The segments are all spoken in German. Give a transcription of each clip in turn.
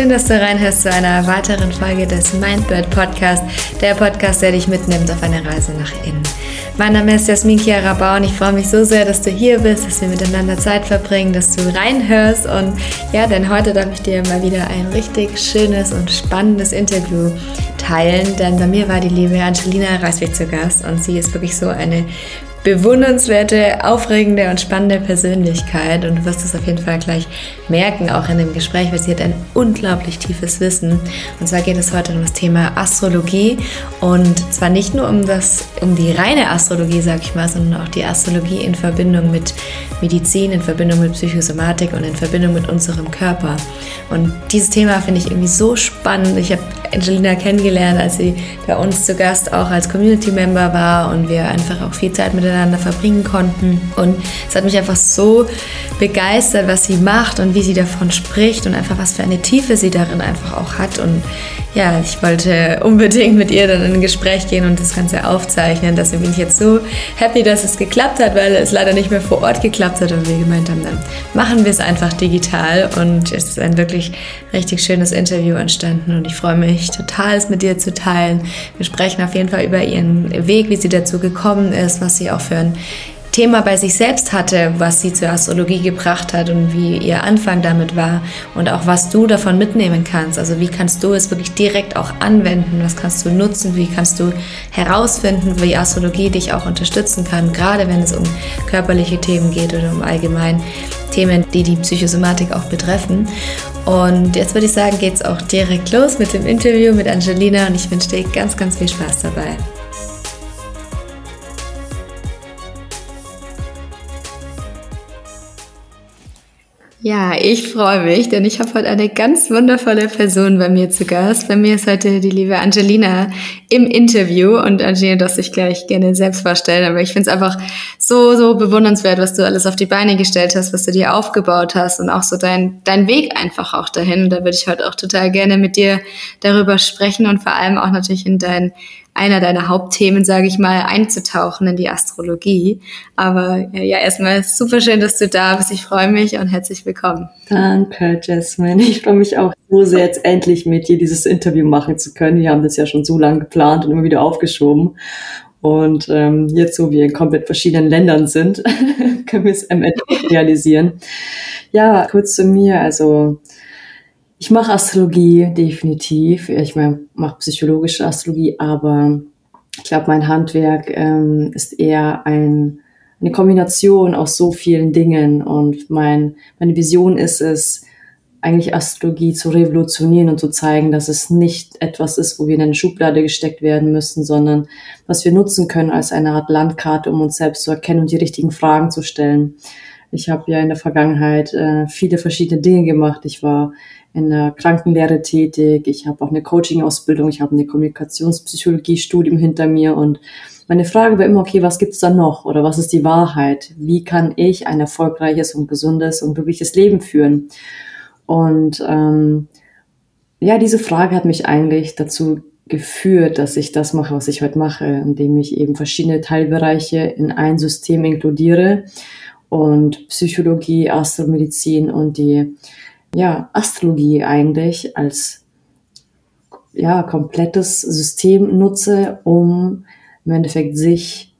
schön, dass du reinhörst zu einer weiteren Folge des Mindbird Podcast, der Podcast, der dich mitnimmt auf eine Reise nach innen. Mein Name ist Jasmin Chiara Bau und ich freue mich so sehr, dass du hier bist, dass wir miteinander Zeit verbringen, dass du reinhörst und ja, denn heute darf ich dir mal wieder ein richtig schönes und spannendes Interview teilen, denn bei mir war die liebe Angelina Reisweg zu Gast und sie ist wirklich so eine bewundernswerte, aufregende und spannende Persönlichkeit und du wirst es auf jeden Fall gleich merken, auch in dem Gespräch, weil sie hat ein unglaublich tiefes Wissen. Und zwar geht es heute um das Thema Astrologie und zwar nicht nur um das, um die reine Astrologie, sag ich mal, sondern auch die Astrologie in Verbindung mit Medizin, in Verbindung mit Psychosomatik und in Verbindung mit unserem Körper. Und dieses Thema finde ich irgendwie so spannend. Ich habe Angelina kennengelernt, als sie bei uns zu Gast auch als Community-Member war und wir einfach auch viel Zeit miteinander verbringen konnten. Und es hat mich einfach so begeistert, was sie macht und wie sie davon spricht und einfach was für eine Tiefe sie darin einfach auch hat. Und ja, ich wollte unbedingt mit ihr dann in ein Gespräch gehen und das Ganze aufzeichnen. Deswegen bin ich jetzt so happy, dass es geklappt hat, weil es leider nicht mehr vor Ort geklappt hat und wir gemeint haben, dann machen wir es einfach digital. Und es ist ein wirklich richtig schönes Interview entstanden und ich freue mich total, es mit dir zu teilen. Wir sprechen auf jeden Fall über ihren Weg, wie sie dazu gekommen ist, was sie auch für ein Thema bei sich selbst hatte, was sie zur Astrologie gebracht hat und wie ihr Anfang damit war und auch was du davon mitnehmen kannst. Also wie kannst du es wirklich direkt auch anwenden, was kannst du nutzen, wie kannst du herausfinden, wie Astrologie dich auch unterstützen kann, gerade wenn es um körperliche Themen geht oder um allgemein Themen, die die Psychosomatik auch betreffen. Und jetzt würde ich sagen, geht es auch direkt los mit dem Interview mit Angelina und ich wünsche dir ganz, ganz viel Spaß dabei. Ja, ich freue mich, denn ich habe heute eine ganz wundervolle Person bei mir zu Gast. Bei mir ist heute die liebe Angelina im Interview und Angelina darf sich gleich gerne selbst vorstellen, aber ich finde es einfach so, so bewundernswert, was du alles auf die Beine gestellt hast, was du dir aufgebaut hast und auch so dein, dein Weg einfach auch dahin. Und da würde ich heute auch total gerne mit dir darüber sprechen und vor allem auch natürlich in dein einer deiner Hauptthemen, sage ich mal, einzutauchen in die Astrologie. Aber ja, erstmal super schön, dass du da bist. Ich freue mich und herzlich willkommen. Danke, Jasmine. Ich freue mich auch so sehr, jetzt endlich mit dir dieses Interview machen zu können. Wir haben das ja schon so lange geplant und immer wieder aufgeschoben. Und ähm, jetzt, wo wir in komplett verschiedenen Ländern sind, können wir es am Ende realisieren. Ja, kurz zu mir. Also ich mache Astrologie definitiv. Ich mache psychologische Astrologie, aber ich glaube, mein Handwerk ähm, ist eher ein, eine Kombination aus so vielen Dingen. Und mein, meine Vision ist es, eigentlich Astrologie zu revolutionieren und zu zeigen, dass es nicht etwas ist, wo wir in eine Schublade gesteckt werden müssen, sondern was wir nutzen können als eine Art Landkarte, um uns selbst zu erkennen und die richtigen Fragen zu stellen. Ich habe ja in der Vergangenheit äh, viele verschiedene Dinge gemacht. Ich war in der Krankenlehre tätig, ich habe auch eine Coaching-Ausbildung, ich habe eine Kommunikationspsychologie-Studium hinter mir und meine Frage war immer, okay, was gibt's da noch oder was ist die Wahrheit? Wie kann ich ein erfolgreiches und gesundes und glückliches Leben führen? Und ähm, ja, diese Frage hat mich eigentlich dazu geführt, dass ich das mache, was ich heute mache, indem ich eben verschiedene Teilbereiche in ein System inkludiere und Psychologie, Astromedizin und die ja, Astrologie eigentlich als ja, komplettes System nutze, um im Endeffekt sich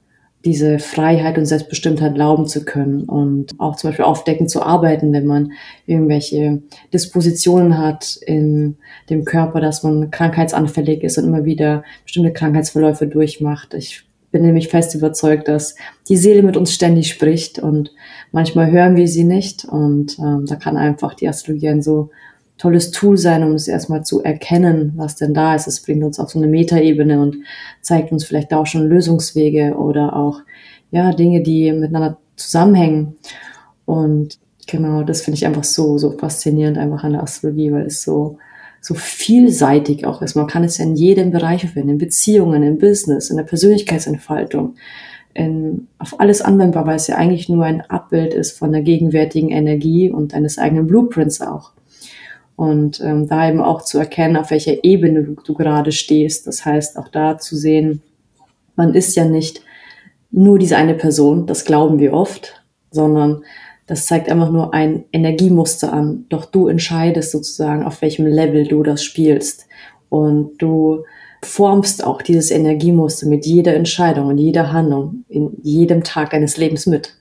diese Freiheit und Selbstbestimmtheit erlauben zu können und auch zum Beispiel aufdecken zu arbeiten, wenn man irgendwelche Dispositionen hat in dem Körper, dass man krankheitsanfällig ist und immer wieder bestimmte Krankheitsverläufe durchmacht. Ich bin nämlich fest überzeugt, dass die Seele mit uns ständig spricht und manchmal hören wir sie nicht und ähm, da kann einfach die Astrologie ein so tolles Tool sein, um es erstmal zu erkennen, was denn da ist. Es bringt uns auf so eine Metaebene und zeigt uns vielleicht auch schon Lösungswege oder auch ja Dinge, die miteinander zusammenhängen. Und genau, das finde ich einfach so so faszinierend einfach an der Astrologie, weil es so so vielseitig auch ist. Man kann es ja in jedem Bereich verwenden, in Beziehungen, in Business, in der Persönlichkeitsentfaltung, in, auf alles anwendbar, weil es ja eigentlich nur ein Abbild ist von der gegenwärtigen Energie und deines eigenen Blueprints auch. Und ähm, da eben auch zu erkennen, auf welcher Ebene du, du gerade stehst. Das heißt, auch da zu sehen, man ist ja nicht nur diese eine Person, das glauben wir oft, sondern das zeigt einfach nur ein Energiemuster an. Doch du entscheidest sozusagen, auf welchem Level du das spielst. Und du formst auch dieses Energiemuster mit jeder Entscheidung und jeder Handlung in jedem Tag deines Lebens mit.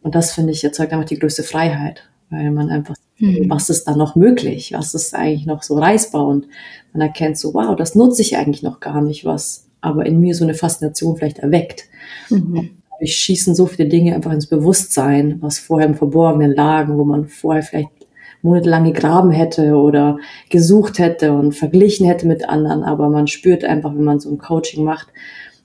Und das finde ich erzeugt einfach die größte Freiheit, weil man einfach, mhm. was ist da noch möglich? Was ist eigentlich noch so reißbar? Und man erkennt so, wow, das nutze ich eigentlich noch gar nicht, was aber in mir so eine Faszination vielleicht erweckt. Mhm. Dadurch schießen so viele Dinge einfach ins Bewusstsein, was vorher im Verborgenen lagen, wo man vorher vielleicht monatelang gegraben hätte oder gesucht hätte und verglichen hätte mit anderen. Aber man spürt einfach, wenn man so ein Coaching macht,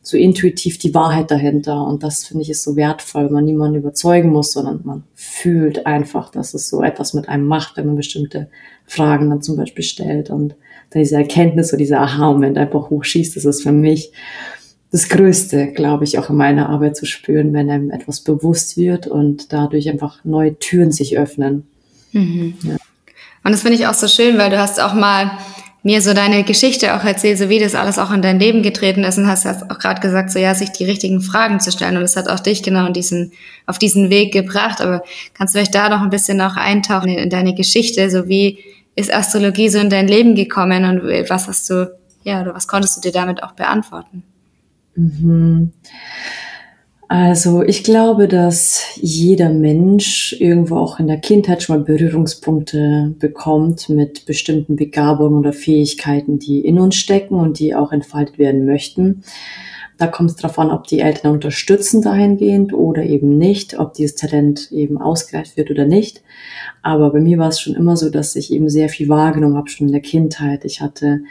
so intuitiv die Wahrheit dahinter. Und das finde ich ist so wertvoll, wenn man niemanden überzeugen muss, sondern man fühlt einfach, dass es so etwas mit einem macht, wenn man bestimmte Fragen dann zum Beispiel stellt und dann diese Erkenntnis oder dieser Aha-Moment einfach hochschießt. Das ist für mich das Größte, glaube ich, auch in meiner Arbeit zu spüren, wenn einem etwas bewusst wird und dadurch einfach neue Türen sich öffnen. Mhm. Ja. Und das finde ich auch so schön, weil du hast auch mal mir so deine Geschichte auch erzählt, so wie das alles auch in dein Leben getreten ist und hast ja auch gerade gesagt, so ja, sich die richtigen Fragen zu stellen und das hat auch dich genau in diesen, auf diesen Weg gebracht. Aber kannst du vielleicht da noch ein bisschen auch eintauchen in, in deine Geschichte, so wie ist Astrologie so in dein Leben gekommen und was hast du, ja, oder was konntest du dir damit auch beantworten? Mhm. Also ich glaube, dass jeder Mensch irgendwo auch in der Kindheit schon mal Berührungspunkte bekommt mit bestimmten Begabungen oder Fähigkeiten, die in uns stecken und die auch entfaltet werden möchten. Da kommt es darauf an, ob die Eltern unterstützen dahingehend oder eben nicht, ob dieses Talent eben ausgereift wird oder nicht. Aber bei mir war es schon immer so, dass ich eben sehr viel wahrgenommen habe, schon in der Kindheit. Ich hatte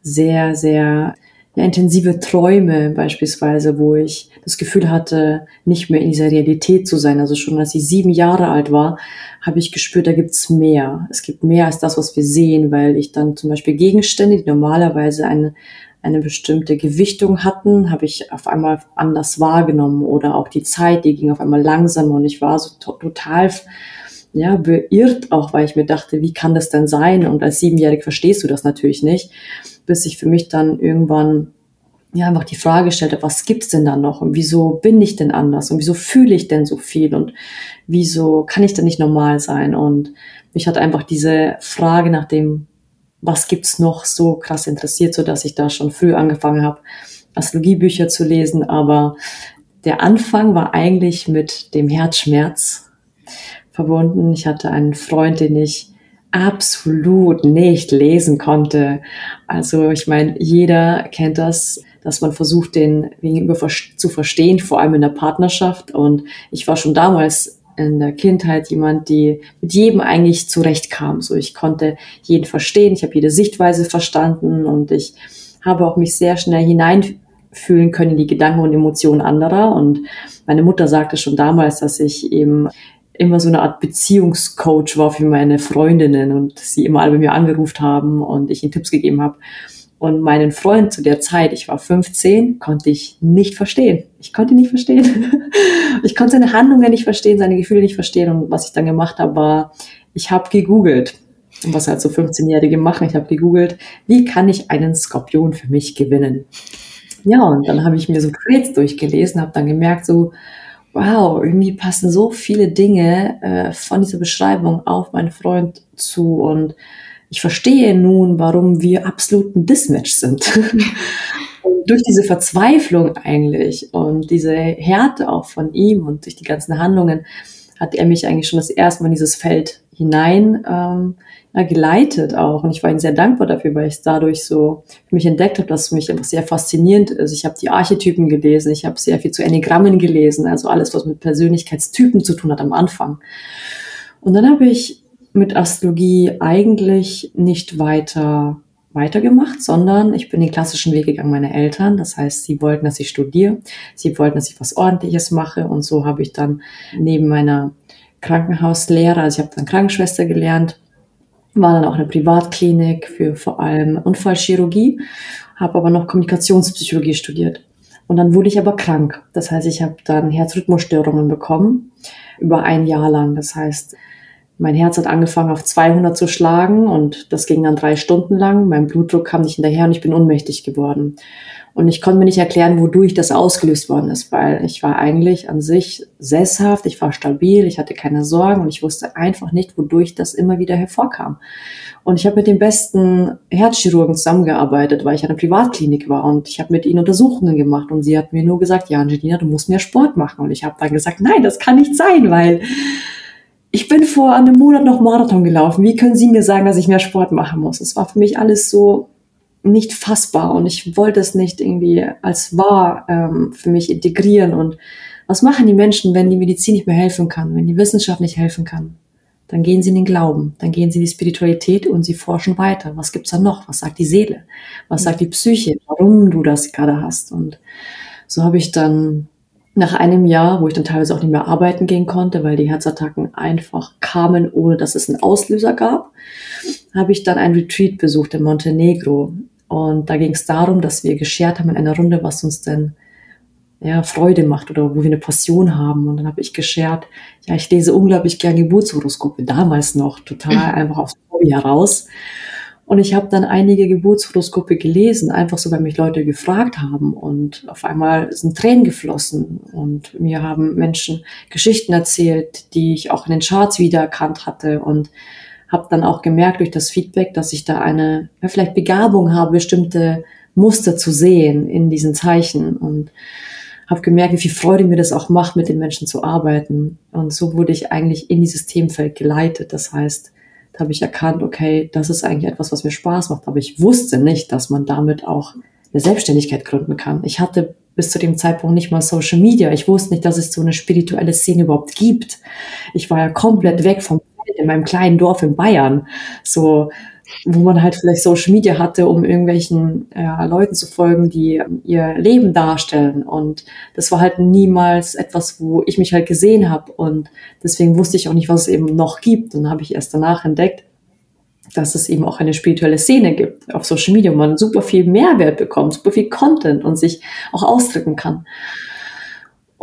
sehr, sehr ja, intensive Träume beispielsweise, wo ich das Gefühl hatte, nicht mehr in dieser Realität zu sein. Also schon als ich sieben Jahre alt war, habe ich gespürt, da gibt's mehr. Es gibt mehr als das, was wir sehen, weil ich dann zum Beispiel Gegenstände, die normalerweise eine, eine bestimmte Gewichtung hatten, habe ich auf einmal anders wahrgenommen oder auch die Zeit, die ging auf einmal langsamer und ich war so to total ja, beirrt auch, weil ich mir dachte, wie kann das denn sein? Und als Siebenjährige verstehst du das natürlich nicht bis ich für mich dann irgendwann ja einfach die Frage stellte, was gibt's denn da noch und wieso bin ich denn anders und wieso fühle ich denn so viel und wieso kann ich denn nicht normal sein und mich hat einfach diese Frage nach dem, was gibt's noch so krass interessiert, so dass ich da schon früh angefangen habe, Astrologiebücher zu lesen, aber der Anfang war eigentlich mit dem Herzschmerz verbunden. Ich hatte einen Freund, den ich absolut nicht lesen konnte. Also ich meine, jeder kennt das, dass man versucht, den Gegenüber zu verstehen, vor allem in der Partnerschaft. Und ich war schon damals in der Kindheit jemand, die mit jedem eigentlich zurechtkam. So, ich konnte jeden verstehen, ich habe jede Sichtweise verstanden und ich habe auch mich sehr schnell hineinfühlen können in die Gedanken und Emotionen anderer. Und meine Mutter sagte schon damals, dass ich eben immer so eine Art Beziehungscoach war für meine Freundinnen und sie immer alle bei mir angerufen haben und ich ihnen Tipps gegeben habe. Und meinen Freund zu der Zeit, ich war 15, konnte ich nicht verstehen. Ich konnte ihn nicht verstehen. Ich konnte seine Handlungen nicht verstehen, seine Gefühle nicht verstehen. Und was ich dann gemacht habe, war, ich habe gegoogelt. Und was halt so 15-Jährige machen, ich habe gegoogelt, wie kann ich einen Skorpion für mich gewinnen? Ja, und dann habe ich mir so Trades durchgelesen, habe dann gemerkt, so, wow, irgendwie passen so viele Dinge äh, von dieser Beschreibung auf meinen Freund zu und ich verstehe nun, warum wir absoluten Dismatch sind. durch diese Verzweiflung eigentlich und diese Härte auch von ihm und durch die ganzen Handlungen hat er mich eigentlich schon das erste Mal in dieses Feld hinein ähm, ja, geleitet auch. Und ich war ihm sehr dankbar dafür, weil ich dadurch so für mich entdeckt habe, dass es mich einfach sehr faszinierend ist. Ich habe die Archetypen gelesen, ich habe sehr viel zu Enigrammen gelesen, also alles, was mit Persönlichkeitstypen zu tun hat am Anfang. Und dann habe ich mit Astrologie eigentlich nicht weiter weitergemacht, sondern ich bin den klassischen Weg gegangen meiner Eltern. Das heißt, sie wollten, dass ich studiere, sie wollten, dass ich was Ordentliches mache und so habe ich dann neben meiner Krankenhauslehre, also ich habe dann Krankenschwester gelernt, war dann auch eine Privatklinik für vor allem Unfallchirurgie, habe aber noch Kommunikationspsychologie studiert. Und dann wurde ich aber krank. Das heißt, ich habe dann Herzrhythmusstörungen bekommen über ein Jahr lang. Das heißt, mein Herz hat angefangen auf 200 zu schlagen und das ging dann drei Stunden lang. Mein Blutdruck kam nicht hinterher und ich bin ohnmächtig geworden. Und ich konnte mir nicht erklären, wodurch das ausgelöst worden ist, weil ich war eigentlich an sich sesshaft, ich war stabil, ich hatte keine Sorgen und ich wusste einfach nicht, wodurch das immer wieder hervorkam. Und ich habe mit den besten Herzchirurgen zusammengearbeitet, weil ich an der Privatklinik war und ich habe mit ihnen Untersuchungen gemacht und sie hat mir nur gesagt, ja, Angelina, du musst mehr Sport machen. Und ich habe dann gesagt, nein, das kann nicht sein, weil ich bin vor einem Monat noch Marathon gelaufen. Wie können Sie mir sagen, dass ich mehr Sport machen muss? Es war für mich alles so nicht fassbar und ich wollte es nicht irgendwie als wahr ähm, für mich integrieren. Und was machen die Menschen, wenn die Medizin nicht mehr helfen kann, wenn die Wissenschaft nicht helfen kann? Dann gehen sie in den Glauben, dann gehen sie in die Spiritualität und sie forschen weiter. Was gibt's da noch? Was sagt die Seele? Was sagt die Psyche? Warum du das gerade hast? Und so habe ich dann nach einem Jahr, wo ich dann teilweise auch nicht mehr arbeiten gehen konnte, weil die Herzattacken einfach kamen, ohne dass es einen Auslöser gab, habe ich dann ein Retreat besucht in Montenegro. Und da ging es darum, dass wir geschert haben in einer Runde, was uns denn ja, Freude macht oder wo wir eine Passion haben. Und dann habe ich geschert, ja, ich lese unglaublich gerne Geburtshoroskope, damals noch, total einfach aufs Hobby heraus. Und ich habe dann einige Geburtshoroskope gelesen, einfach so, weil mich Leute gefragt haben. Und auf einmal sind Tränen geflossen. Und mir haben Menschen Geschichten erzählt, die ich auch in den Charts wiedererkannt hatte. Und habe dann auch gemerkt durch das Feedback, dass ich da eine ja, vielleicht Begabung habe, bestimmte Muster zu sehen in diesen Zeichen und habe gemerkt, wie viel Freude mir das auch macht, mit den Menschen zu arbeiten. Und so wurde ich eigentlich in dieses Themenfeld geleitet. Das heißt, da habe ich erkannt, okay, das ist eigentlich etwas, was mir Spaß macht. Aber ich wusste nicht, dass man damit auch eine Selbstständigkeit gründen kann. Ich hatte bis zu dem Zeitpunkt nicht mal Social Media. Ich wusste nicht, dass es so eine spirituelle Szene überhaupt gibt. Ich war ja komplett weg vom in meinem kleinen Dorf in Bayern, so wo man halt vielleicht Social Media hatte, um irgendwelchen ja, Leuten zu folgen, die ihr Leben darstellen. Und das war halt niemals etwas, wo ich mich halt gesehen habe. Und deswegen wusste ich auch nicht, was es eben noch gibt. Und habe ich erst danach entdeckt, dass es eben auch eine spirituelle Szene gibt auf Social Media, wo man super viel Mehrwert bekommt, super viel Content und sich auch ausdrücken kann.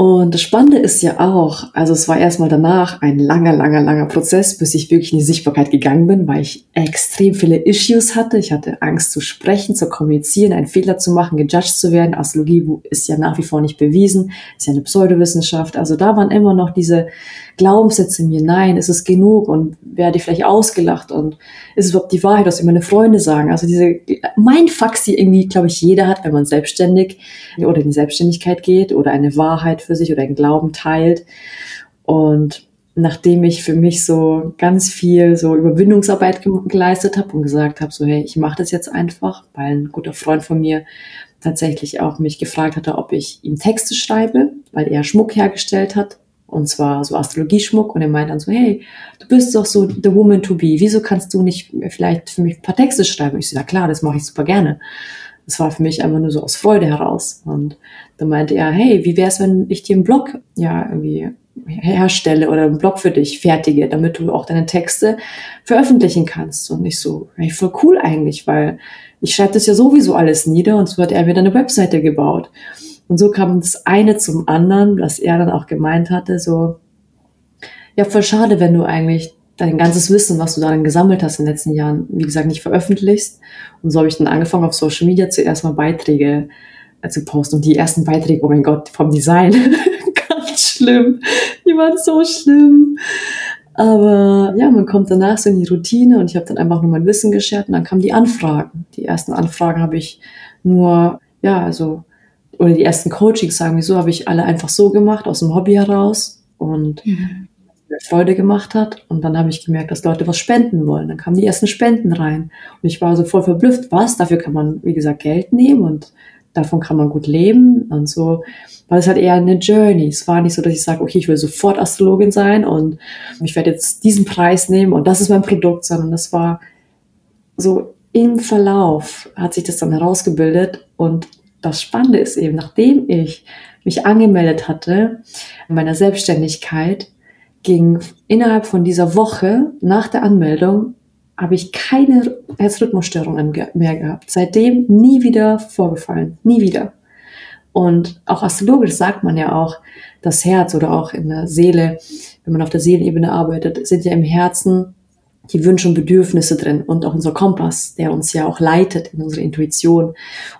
Und das Spannende ist ja auch, also es war erstmal danach ein langer, langer, langer Prozess, bis ich wirklich in die Sichtbarkeit gegangen bin, weil ich extrem viele Issues hatte. Ich hatte Angst zu sprechen, zu kommunizieren, einen Fehler zu machen, gejudged zu werden. Astrologie ist ja nach wie vor nicht bewiesen, ist ja eine Pseudowissenschaft. Also da waren immer noch diese Glaubenssätze in mir, nein, ist es genug und werde ich vielleicht ausgelacht und ist es überhaupt die Wahrheit, was meine Freunde sagen? Also diese Mindfucks, die irgendwie, glaube ich, jeder hat, wenn man selbstständig oder in die Selbstständigkeit geht oder eine Wahrheit für sich oder einen Glauben teilt. Und nachdem ich für mich so ganz viel so Überwindungsarbeit geleistet habe und gesagt habe, so hey, ich mache das jetzt einfach, weil ein guter Freund von mir tatsächlich auch mich gefragt hatte, ob ich ihm Texte schreibe, weil er Schmuck hergestellt hat und zwar so Astrologieschmuck und er meint dann so, hey, du bist doch so the woman to be, wieso kannst du nicht vielleicht für mich ein paar Texte schreiben? ich so, na klar, das mache ich super gerne. Das war für mich einfach nur so aus Freude heraus. Und dann meinte er, hey, wie wär's, wenn ich dir einen Blog ja irgendwie herstelle oder einen Blog für dich fertige, damit du auch deine Texte veröffentlichen kannst. Und ich so, hey, voll cool eigentlich, weil ich schreibe das ja sowieso alles nieder und so hat er mir dann eine Webseite gebaut. Und so kam das eine zum anderen, dass er dann auch gemeint hatte, so, ja, voll schade, wenn du eigentlich dein ganzes Wissen, was du darin gesammelt hast in den letzten Jahren, wie gesagt, nicht veröffentlichst. Und so habe ich dann angefangen, auf Social Media zuerst mal Beiträge äh, zu posten. Und die ersten Beiträge, oh mein Gott, vom Design, ganz schlimm. Die waren so schlimm. Aber ja, man kommt danach so in die Routine und ich habe dann einfach nur mein Wissen geschert und dann kamen die Anfragen. Die ersten Anfragen habe ich nur, ja, also oder die ersten Coachings, sagen wir so, habe ich alle einfach so gemacht, aus dem Hobby heraus und mhm. Freude gemacht hat. Und dann habe ich gemerkt, dass Leute was spenden wollen. Dann kamen die ersten Spenden rein. Und ich war so voll verblüfft, was? Dafür kann man, wie gesagt, Geld nehmen und davon kann man gut leben. Und so war es halt eher eine Journey. Es war nicht so, dass ich sage, okay, ich will sofort Astrologin sein und ich werde jetzt diesen Preis nehmen und das ist mein Produkt, sondern das war so im Verlauf hat sich das dann herausgebildet und das Spannende ist eben, nachdem ich mich angemeldet hatte in meiner Selbstständigkeit, ging innerhalb von dieser Woche nach der Anmeldung habe ich keine Herzrhythmusstörungen mehr gehabt. Seitdem nie wieder vorgefallen. Nie wieder. Und auch astrologisch sagt man ja auch, das Herz oder auch in der Seele, wenn man auf der Seelenebene arbeitet, sind ja im Herzen die Wünsche und Bedürfnisse drin und auch unser Kompass, der uns ja auch leitet in unsere Intuition.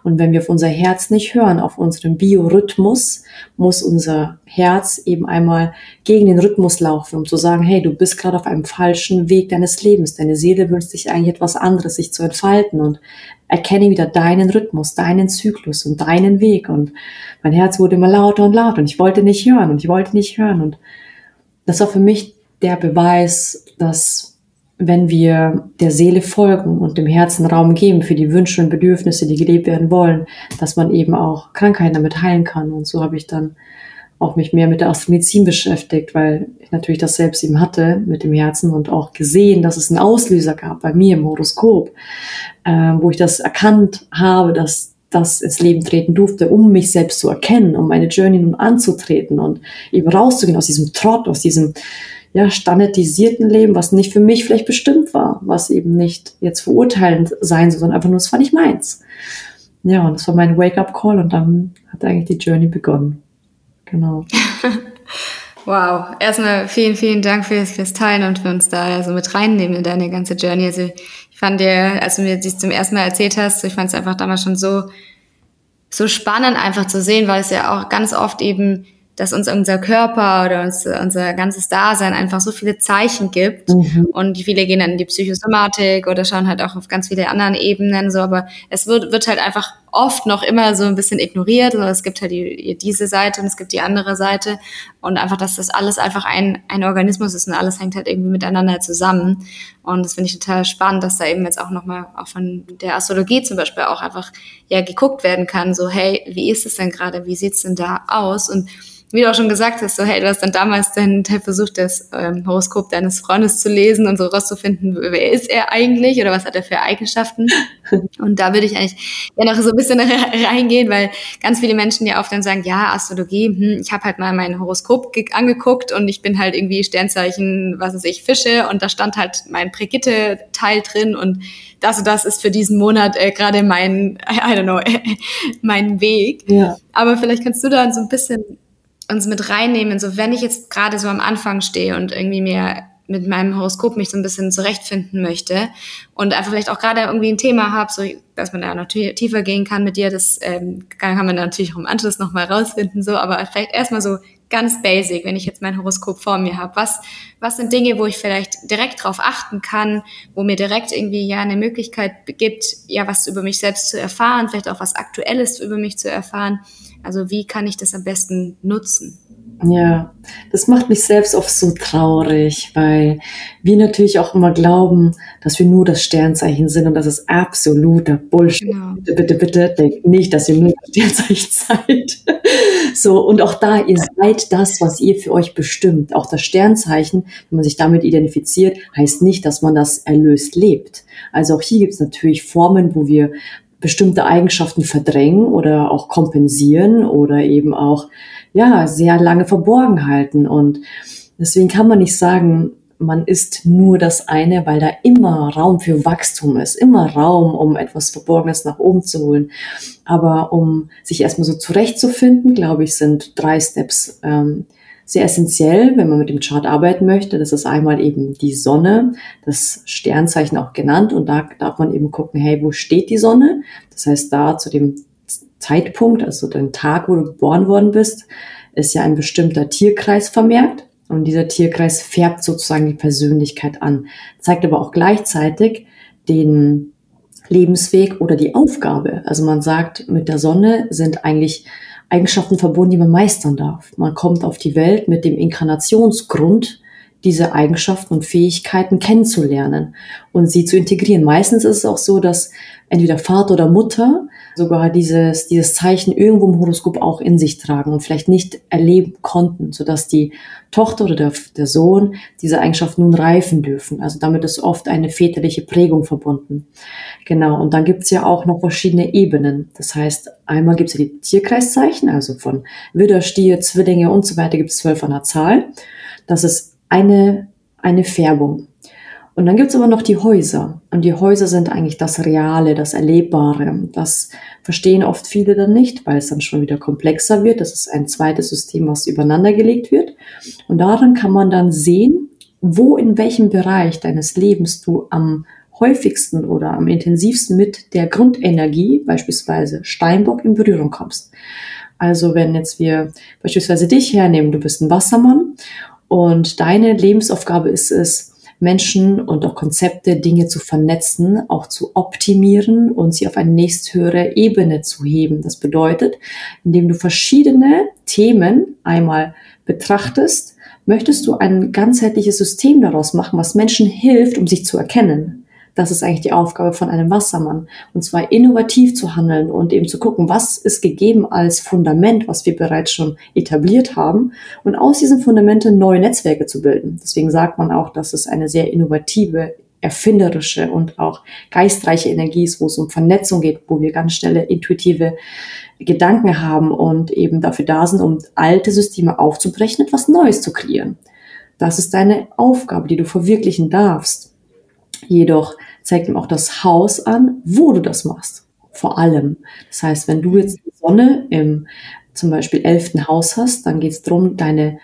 Und wenn wir auf unser Herz nicht hören, auf unseren Biorhythmus, muss unser Herz eben einmal gegen den Rhythmus laufen, um zu sagen, hey, du bist gerade auf einem falschen Weg deines Lebens. Deine Seele wünscht sich eigentlich etwas anderes, sich zu entfalten und erkenne wieder deinen Rhythmus, deinen Zyklus und deinen Weg. Und mein Herz wurde immer lauter und lauter und ich wollte nicht hören und ich wollte nicht hören. Und das war für mich der Beweis, dass wenn wir der Seele folgen und dem Herzen Raum geben für die Wünsche und Bedürfnisse, die gelebt werden wollen, dass man eben auch Krankheiten damit heilen kann. Und so habe ich dann auch mich mehr mit der Astromedizin beschäftigt, weil ich natürlich das selbst eben hatte mit dem Herzen und auch gesehen, dass es einen Auslöser gab bei mir im Horoskop, äh, wo ich das erkannt habe, dass das ins Leben treten durfte, um mich selbst zu erkennen, um meine Journey nun anzutreten und eben rauszugehen aus diesem Trott, aus diesem ja, standardisierten Leben, was nicht für mich vielleicht bestimmt war, was eben nicht jetzt verurteilend sein soll, sondern einfach nur, es war nicht meins. Ja, und das war mein Wake-up-Call und dann hat eigentlich die Journey begonnen. Genau. wow, erstmal vielen, vielen Dank fürs, fürs Teilen und für uns da so mit reinnehmen in deine ganze Journey. Also ich fand dir, als du mir das zum ersten Mal erzählt hast, ich fand es einfach damals schon so, so spannend einfach zu sehen, weil es ja auch ganz oft eben dass uns unser Körper oder uns, unser ganzes Dasein einfach so viele Zeichen gibt. Mhm. Und viele gehen dann in die Psychosomatik oder schauen halt auch auf ganz viele anderen Ebenen so, aber es wird, wird halt einfach oft noch immer so ein bisschen ignoriert. Also es gibt halt die, diese Seite und es gibt die andere Seite. Und einfach, dass das alles einfach ein, ein Organismus ist und alles hängt halt irgendwie miteinander zusammen. Und das finde ich total spannend, dass da eben jetzt auch nochmal auch von der Astrologie zum Beispiel auch einfach ja geguckt werden kann. So, hey, wie ist es denn gerade? Wie sieht's denn da aus? Und wie du auch schon gesagt hast, so hey, du hast dann damals dann versucht, das ähm, Horoskop deines Freundes zu lesen und so rauszufinden, wer ist er eigentlich oder was hat er für Eigenschaften. Und da würde ich eigentlich ja noch so ein bisschen reingehen, weil ganz viele Menschen ja oft dann sagen, ja, Astrologie, hm, ich habe halt mal mein Horoskop angeguckt und ich bin halt irgendwie Sternzeichen, was weiß ich, Fische und da stand halt mein Brigitte-Teil drin und das und das ist für diesen Monat äh, gerade mein, I don't know, mein Weg. Ja. Aber vielleicht kannst du da so ein bisschen uns mit reinnehmen, so wenn ich jetzt gerade so am Anfang stehe und irgendwie mir mit meinem Horoskop mich so ein bisschen zurechtfinden möchte und einfach vielleicht auch gerade irgendwie ein Thema habe, so dass man da noch tiefer gehen kann mit dir, das ähm, kann man natürlich auch im Anschluss nochmal rausfinden, so, aber vielleicht erstmal so ganz basic, wenn ich jetzt mein Horoskop vor mir habe. Was, was sind Dinge, wo ich vielleicht direkt drauf achten kann, wo mir direkt irgendwie ja eine Möglichkeit gibt, ja was über mich selbst zu erfahren, vielleicht auch was Aktuelles über mich zu erfahren. Also wie kann ich das am besten nutzen? Ja, das macht mich selbst oft so traurig, weil wir natürlich auch immer glauben, dass wir nur das Sternzeichen sind und das ist absoluter Bullshit. Genau. Bitte, bitte, bitte, denkt nicht, dass ihr nur das Sternzeichen seid. so, und auch da, ihr seid das, was ihr für euch bestimmt. Auch das Sternzeichen, wenn man sich damit identifiziert, heißt nicht, dass man das erlöst lebt. Also auch hier gibt es natürlich Formen, wo wir bestimmte Eigenschaften verdrängen oder auch kompensieren oder eben auch ja sehr lange verborgen halten und deswegen kann man nicht sagen, man ist nur das eine, weil da immer Raum für Wachstum ist, immer Raum, um etwas Verborgenes nach oben zu holen. Aber um sich erstmal so zurechtzufinden, glaube ich, sind drei Steps ähm, sehr essentiell, wenn man mit dem Chart arbeiten möchte. Das ist einmal eben die Sonne, das Sternzeichen auch genannt. Und da darf man eben gucken, hey, wo steht die Sonne? Das heißt, da zu dem Zeitpunkt, also den Tag, wo du geboren worden bist, ist ja ein bestimmter Tierkreis vermerkt. Und dieser Tierkreis färbt sozusagen die Persönlichkeit an, zeigt aber auch gleichzeitig den Lebensweg oder die Aufgabe. Also man sagt, mit der Sonne sind eigentlich Eigenschaften verbunden, die man meistern darf. Man kommt auf die Welt mit dem Inkarnationsgrund, diese Eigenschaften und Fähigkeiten kennenzulernen und sie zu integrieren. Meistens ist es auch so, dass entweder Vater oder Mutter sogar dieses, dieses Zeichen irgendwo im Horoskop auch in sich tragen und vielleicht nicht erleben konnten, sodass die Tochter oder der, der Sohn diese Eigenschaft nun reifen dürfen. Also damit ist oft eine väterliche Prägung verbunden. Genau, und dann gibt's ja auch noch verschiedene Ebenen. Das heißt, einmal gibt's ja die Tierkreiszeichen, also von Widder, Stier, Zwillinge und so weiter gibt's zwölf an der Zahl. Das ist eine, eine Färbung. Und dann gibt's aber noch die Häuser. Und die Häuser sind eigentlich das Reale, das Erlebbare. Das verstehen oft viele dann nicht, weil es dann schon wieder komplexer wird. Das ist ein zweites System, was übereinandergelegt wird. Und darin kann man dann sehen, wo in welchem Bereich deines Lebens du am häufigsten oder am intensivsten mit der Grundenergie, beispielsweise Steinbock, in Berührung kommst. Also wenn jetzt wir beispielsweise dich hernehmen, du bist ein Wassermann und deine Lebensaufgabe ist es, Menschen und auch Konzepte, Dinge zu vernetzen, auch zu optimieren und sie auf eine nächsthöhere Ebene zu heben. Das bedeutet, indem du verschiedene Themen einmal betrachtest, möchtest du ein ganzheitliches System daraus machen, was Menschen hilft, um sich zu erkennen. Das ist eigentlich die Aufgabe von einem Wassermann. Und zwar innovativ zu handeln und eben zu gucken, was ist gegeben als Fundament, was wir bereits schon etabliert haben und aus diesen Fundamenten neue Netzwerke zu bilden. Deswegen sagt man auch, dass es eine sehr innovative erfinderische und auch geistreiche Energie ist, wo es um Vernetzung geht, wo wir ganz schnelle intuitive Gedanken haben und eben dafür da sind, um alte Systeme aufzubrechen, etwas Neues zu kreieren. Das ist deine Aufgabe, die du verwirklichen darfst. Jedoch zeigt ihm auch das Haus an, wo du das machst. Vor allem. Das heißt, wenn du jetzt die Sonne im zum Beispiel elften Haus hast, dann geht es darum, deine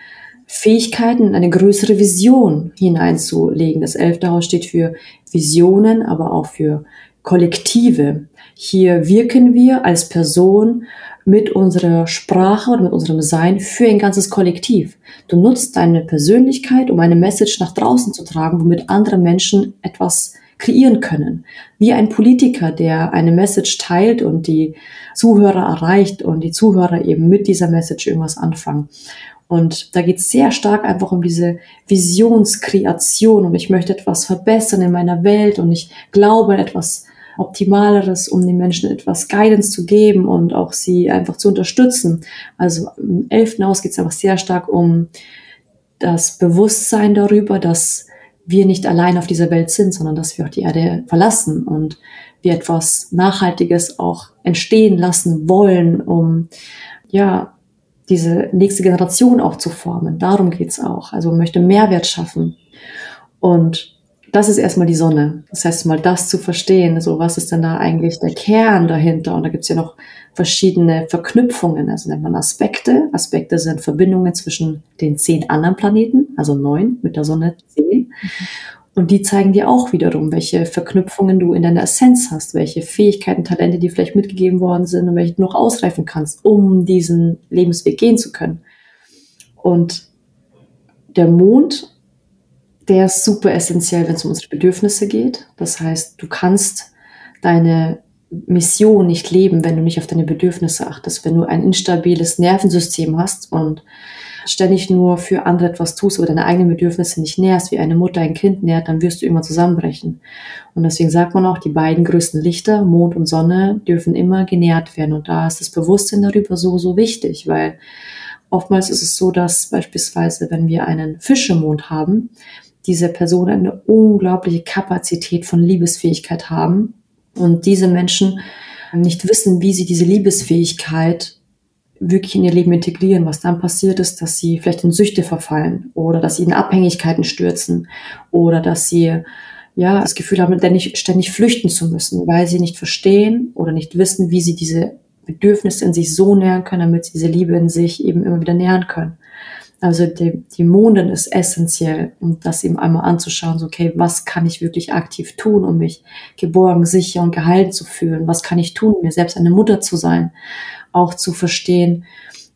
Fähigkeiten in eine größere Vision hineinzulegen. Das elfte Haus steht für Visionen, aber auch für Kollektive. Hier wirken wir als Person mit unserer Sprache oder mit unserem Sein für ein ganzes Kollektiv. Du nutzt deine Persönlichkeit, um eine Message nach draußen zu tragen, womit andere Menschen etwas kreieren können. Wie ein Politiker, der eine Message teilt und die Zuhörer erreicht und die Zuhörer eben mit dieser Message irgendwas anfangen. Und da geht es sehr stark einfach um diese Visionskreation und ich möchte etwas verbessern in meiner Welt und ich glaube etwas Optimaleres, um den Menschen etwas Guidance zu geben und auch sie einfach zu unterstützen. Also im elften Haus geht es einfach sehr stark um das Bewusstsein darüber, dass wir nicht allein auf dieser Welt sind, sondern dass wir auch die Erde verlassen und wir etwas Nachhaltiges auch entstehen lassen wollen, um ja diese nächste Generation auch zu formen. Darum geht's auch. Also man möchte Mehrwert schaffen. Und das ist erstmal die Sonne. Das heißt, mal das zu verstehen, so was ist denn da eigentlich der Kern dahinter? Und da gibt's ja noch verschiedene Verknüpfungen, also nennt man Aspekte. Aspekte sind Verbindungen zwischen den zehn anderen Planeten, also neun mit der Sonne zehn. Und die zeigen dir auch wiederum, welche Verknüpfungen du in deiner Essenz hast, welche Fähigkeiten, Talente, die vielleicht mitgegeben worden sind und welche du noch ausreifen kannst, um diesen Lebensweg gehen zu können. Und der Mond der ist super essentiell, wenn es um unsere Bedürfnisse geht. Das heißt, du kannst deine Mission nicht leben, wenn du nicht auf deine Bedürfnisse achtest, wenn du ein instabiles Nervensystem hast und ständig nur für andere etwas tust, aber deine eigenen Bedürfnisse nicht nährst, wie eine Mutter ein Kind nährt, dann wirst du immer zusammenbrechen. Und deswegen sagt man auch, die beiden größten Lichter, Mond und Sonne, dürfen immer genährt werden. Und da ist das Bewusstsein darüber so, so wichtig, weil oftmals ist es so, dass beispielsweise, wenn wir einen Fischemond haben, diese Person eine unglaubliche Kapazität von Liebesfähigkeit haben und diese Menschen nicht wissen, wie sie diese Liebesfähigkeit wirklich in ihr Leben integrieren. Was dann passiert ist, dass sie vielleicht in Süchte verfallen oder dass sie in Abhängigkeiten stürzen oder dass sie ja das Gefühl haben, ständig, ständig flüchten zu müssen, weil sie nicht verstehen oder nicht wissen, wie sie diese Bedürfnisse in sich so nähern können, damit sie diese Liebe in sich eben immer wieder nähern können. Also die, die Mondin ist essentiell, um das eben einmal anzuschauen, so okay, was kann ich wirklich aktiv tun, um mich geborgen, sicher und geheilt zu fühlen? Was kann ich tun, um mir selbst eine Mutter zu sein? Auch zu verstehen,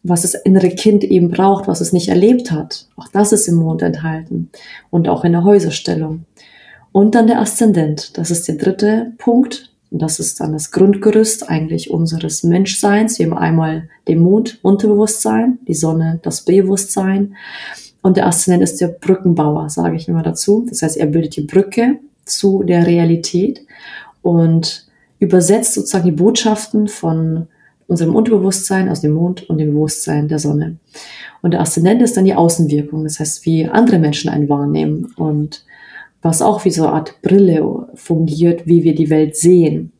was das innere Kind eben braucht, was es nicht erlebt hat. Auch das ist im Mond enthalten und auch in der Häuserstellung. Und dann der Aszendent, das ist der dritte Punkt, und das ist dann das Grundgerüst eigentlich unseres Menschseins. Wir haben einmal den Mond, Unterbewusstsein, die Sonne, das Bewusstsein. Und der Aszendent ist der Brückenbauer, sage ich immer dazu. Das heißt, er bildet die Brücke zu der Realität und übersetzt sozusagen die Botschaften von unserem Unterbewusstsein aus dem Mond und dem Bewusstsein der Sonne. Und der Aszendent ist dann die Außenwirkung, das heißt, wie andere Menschen einen wahrnehmen. Und was auch wie so eine Art Brille fungiert, wie wir die Welt sehen.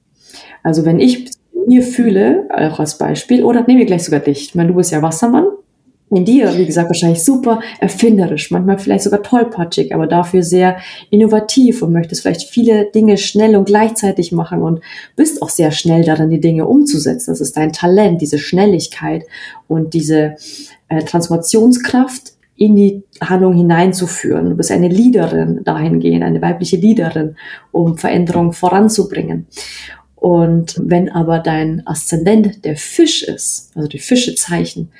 Also wenn ich mir fühle, auch als Beispiel, oder nehmen wir gleich sogar dich, weil du bist ja Wassermann in dir, wie gesagt, wahrscheinlich super erfinderisch, manchmal vielleicht sogar tollpatschig, aber dafür sehr innovativ und möchtest vielleicht viele Dinge schnell und gleichzeitig machen und bist auch sehr schnell darin, die Dinge umzusetzen. Das ist dein Talent, diese Schnelligkeit und diese äh, Transformationskraft in die Handlung hineinzuführen. Du bist eine Leaderin dahingehend, eine weibliche Leaderin, um Veränderungen voranzubringen. Und wenn aber dein Aszendent der Fisch ist, also die Fischezeichen,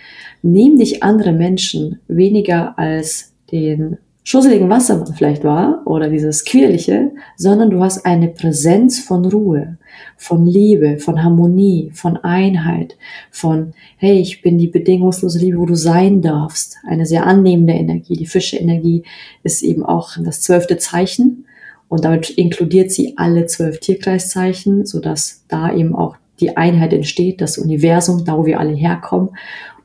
nehmen dich andere Menschen weniger als den schusseligen Wassermann vielleicht war oder dieses quirlige, sondern du hast eine Präsenz von Ruhe, von Liebe, von Harmonie, von Einheit, von hey, ich bin die bedingungslose Liebe, wo du sein darfst. Eine sehr annehmende Energie. Die Fische-Energie ist eben auch das zwölfte Zeichen und damit inkludiert sie alle zwölf Tierkreiszeichen, sodass da eben auch die Einheit entsteht, das Universum, da wo wir alle herkommen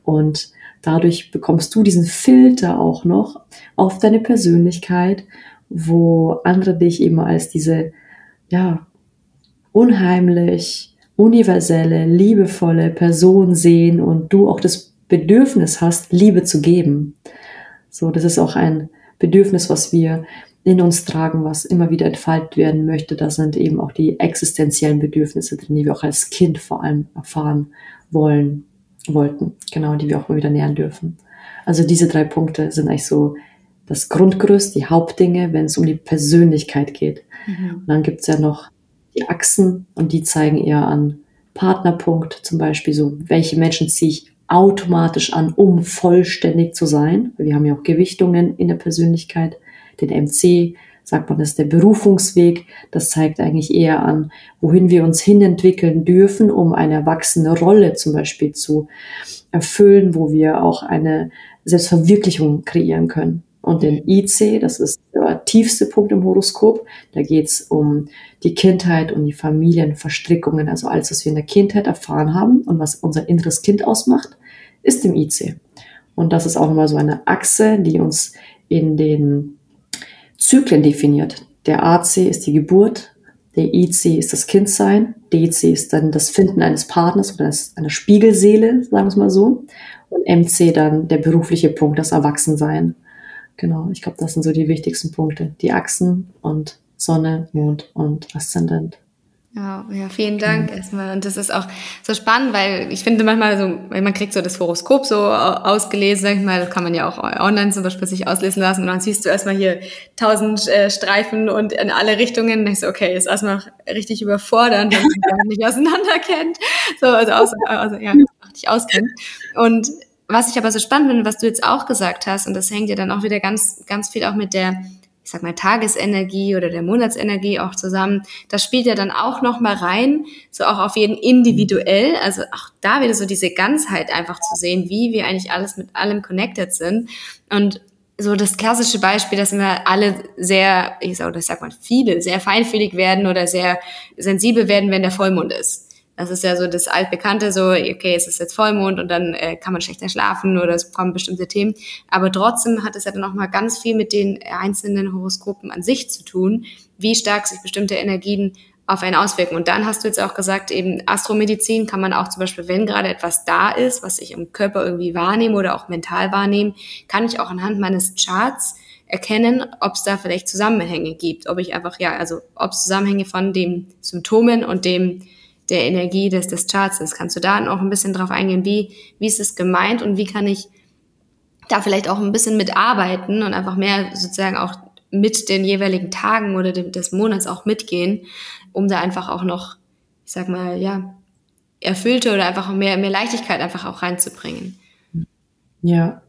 und dadurch bekommst du diesen Filter auch noch auf deine Persönlichkeit, wo andere dich eben als diese, ja, unheimlich, universelle, liebevolle Person sehen und du auch das Bedürfnis hast, Liebe zu geben. So, das ist auch ein Bedürfnis, was wir in uns tragen, was immer wieder entfaltet werden möchte. Da sind eben auch die existenziellen Bedürfnisse drin, die wir auch als Kind vor allem erfahren wollen wollten, genau, die wir auch mal wieder nähern dürfen. Also diese drei Punkte sind eigentlich so das Grundgerüst, die Hauptdinge, wenn es um die Persönlichkeit geht. Mhm. Und dann gibt es ja noch die Achsen und die zeigen eher an Partnerpunkt, zum Beispiel so, welche Menschen ziehe ich automatisch an, um vollständig zu sein. Wir haben ja auch Gewichtungen in der Persönlichkeit, den MC, sagt man, das ist der Berufungsweg. Das zeigt eigentlich eher an, wohin wir uns hinentwickeln dürfen, um eine erwachsene Rolle zum Beispiel zu erfüllen, wo wir auch eine Selbstverwirklichung kreieren können. Und den IC, das ist der tiefste Punkt im Horoskop, da geht es um die Kindheit und die Familienverstrickungen, also alles, was wir in der Kindheit erfahren haben und was unser inneres Kind ausmacht, ist im IC. Und das ist auch nochmal so eine Achse, die uns in den Zyklen definiert. Der AC ist die Geburt, der IC ist das Kindsein, DC ist dann das Finden eines Partners oder einer Spiegelseele, sagen wir es mal so. Und MC dann der berufliche Punkt, das Erwachsensein. Genau, ich glaube, das sind so die wichtigsten Punkte. Die Achsen und Sonne, Mond und Aszendent. Ja, ja, vielen Dank erstmal. Und das ist auch so spannend, weil ich finde manchmal so, man kriegt so das Horoskop so ausgelesen, sag ich mal, das kann man ja auch online zum Beispiel sich auslesen lassen und dann siehst du erstmal hier tausend äh, Streifen und in alle Richtungen und denkst du, okay, ist erstmal richtig überfordernd, wenn man nicht auseinander kennt, so, also, aus, also ja, nicht auskennt. Und was ich aber so spannend finde, was du jetzt auch gesagt hast, und das hängt ja dann auch wieder ganz, ganz viel auch mit der ich sag mal, Tagesenergie oder der Monatsenergie auch zusammen. Das spielt ja dann auch noch mal rein, so auch auf jeden individuell. Also auch da wieder so diese Ganzheit einfach zu sehen, wie wir eigentlich alles mit allem connected sind. Und so das klassische Beispiel, dass wir alle sehr, ich sag, oder ich sag mal viele, sehr feinfühlig werden oder sehr sensibel werden, wenn der Vollmond ist. Das ist ja so das altbekannte, so, okay, es ist jetzt Vollmond und dann äh, kann man schlechter schlafen oder es kommen bestimmte Themen. Aber trotzdem hat es ja dann auch mal ganz viel mit den einzelnen Horoskopen an sich zu tun, wie stark sich bestimmte Energien auf einen auswirken. Und dann hast du jetzt auch gesagt, eben Astromedizin kann man auch zum Beispiel, wenn gerade etwas da ist, was ich im Körper irgendwie wahrnehme oder auch mental wahrnehme, kann ich auch anhand meines Charts erkennen, ob es da vielleicht Zusammenhänge gibt, ob ich einfach, ja, also ob es Zusammenhänge von den Symptomen und dem der Energie des, des Charts ist. Kannst du da auch ein bisschen drauf eingehen, wie, wie ist es gemeint und wie kann ich da vielleicht auch ein bisschen mitarbeiten und einfach mehr sozusagen auch mit den jeweiligen Tagen oder dem, des Monats auch mitgehen, um da einfach auch noch, ich sag mal, ja, erfüllte oder einfach mehr, mehr Leichtigkeit einfach auch reinzubringen. Ja,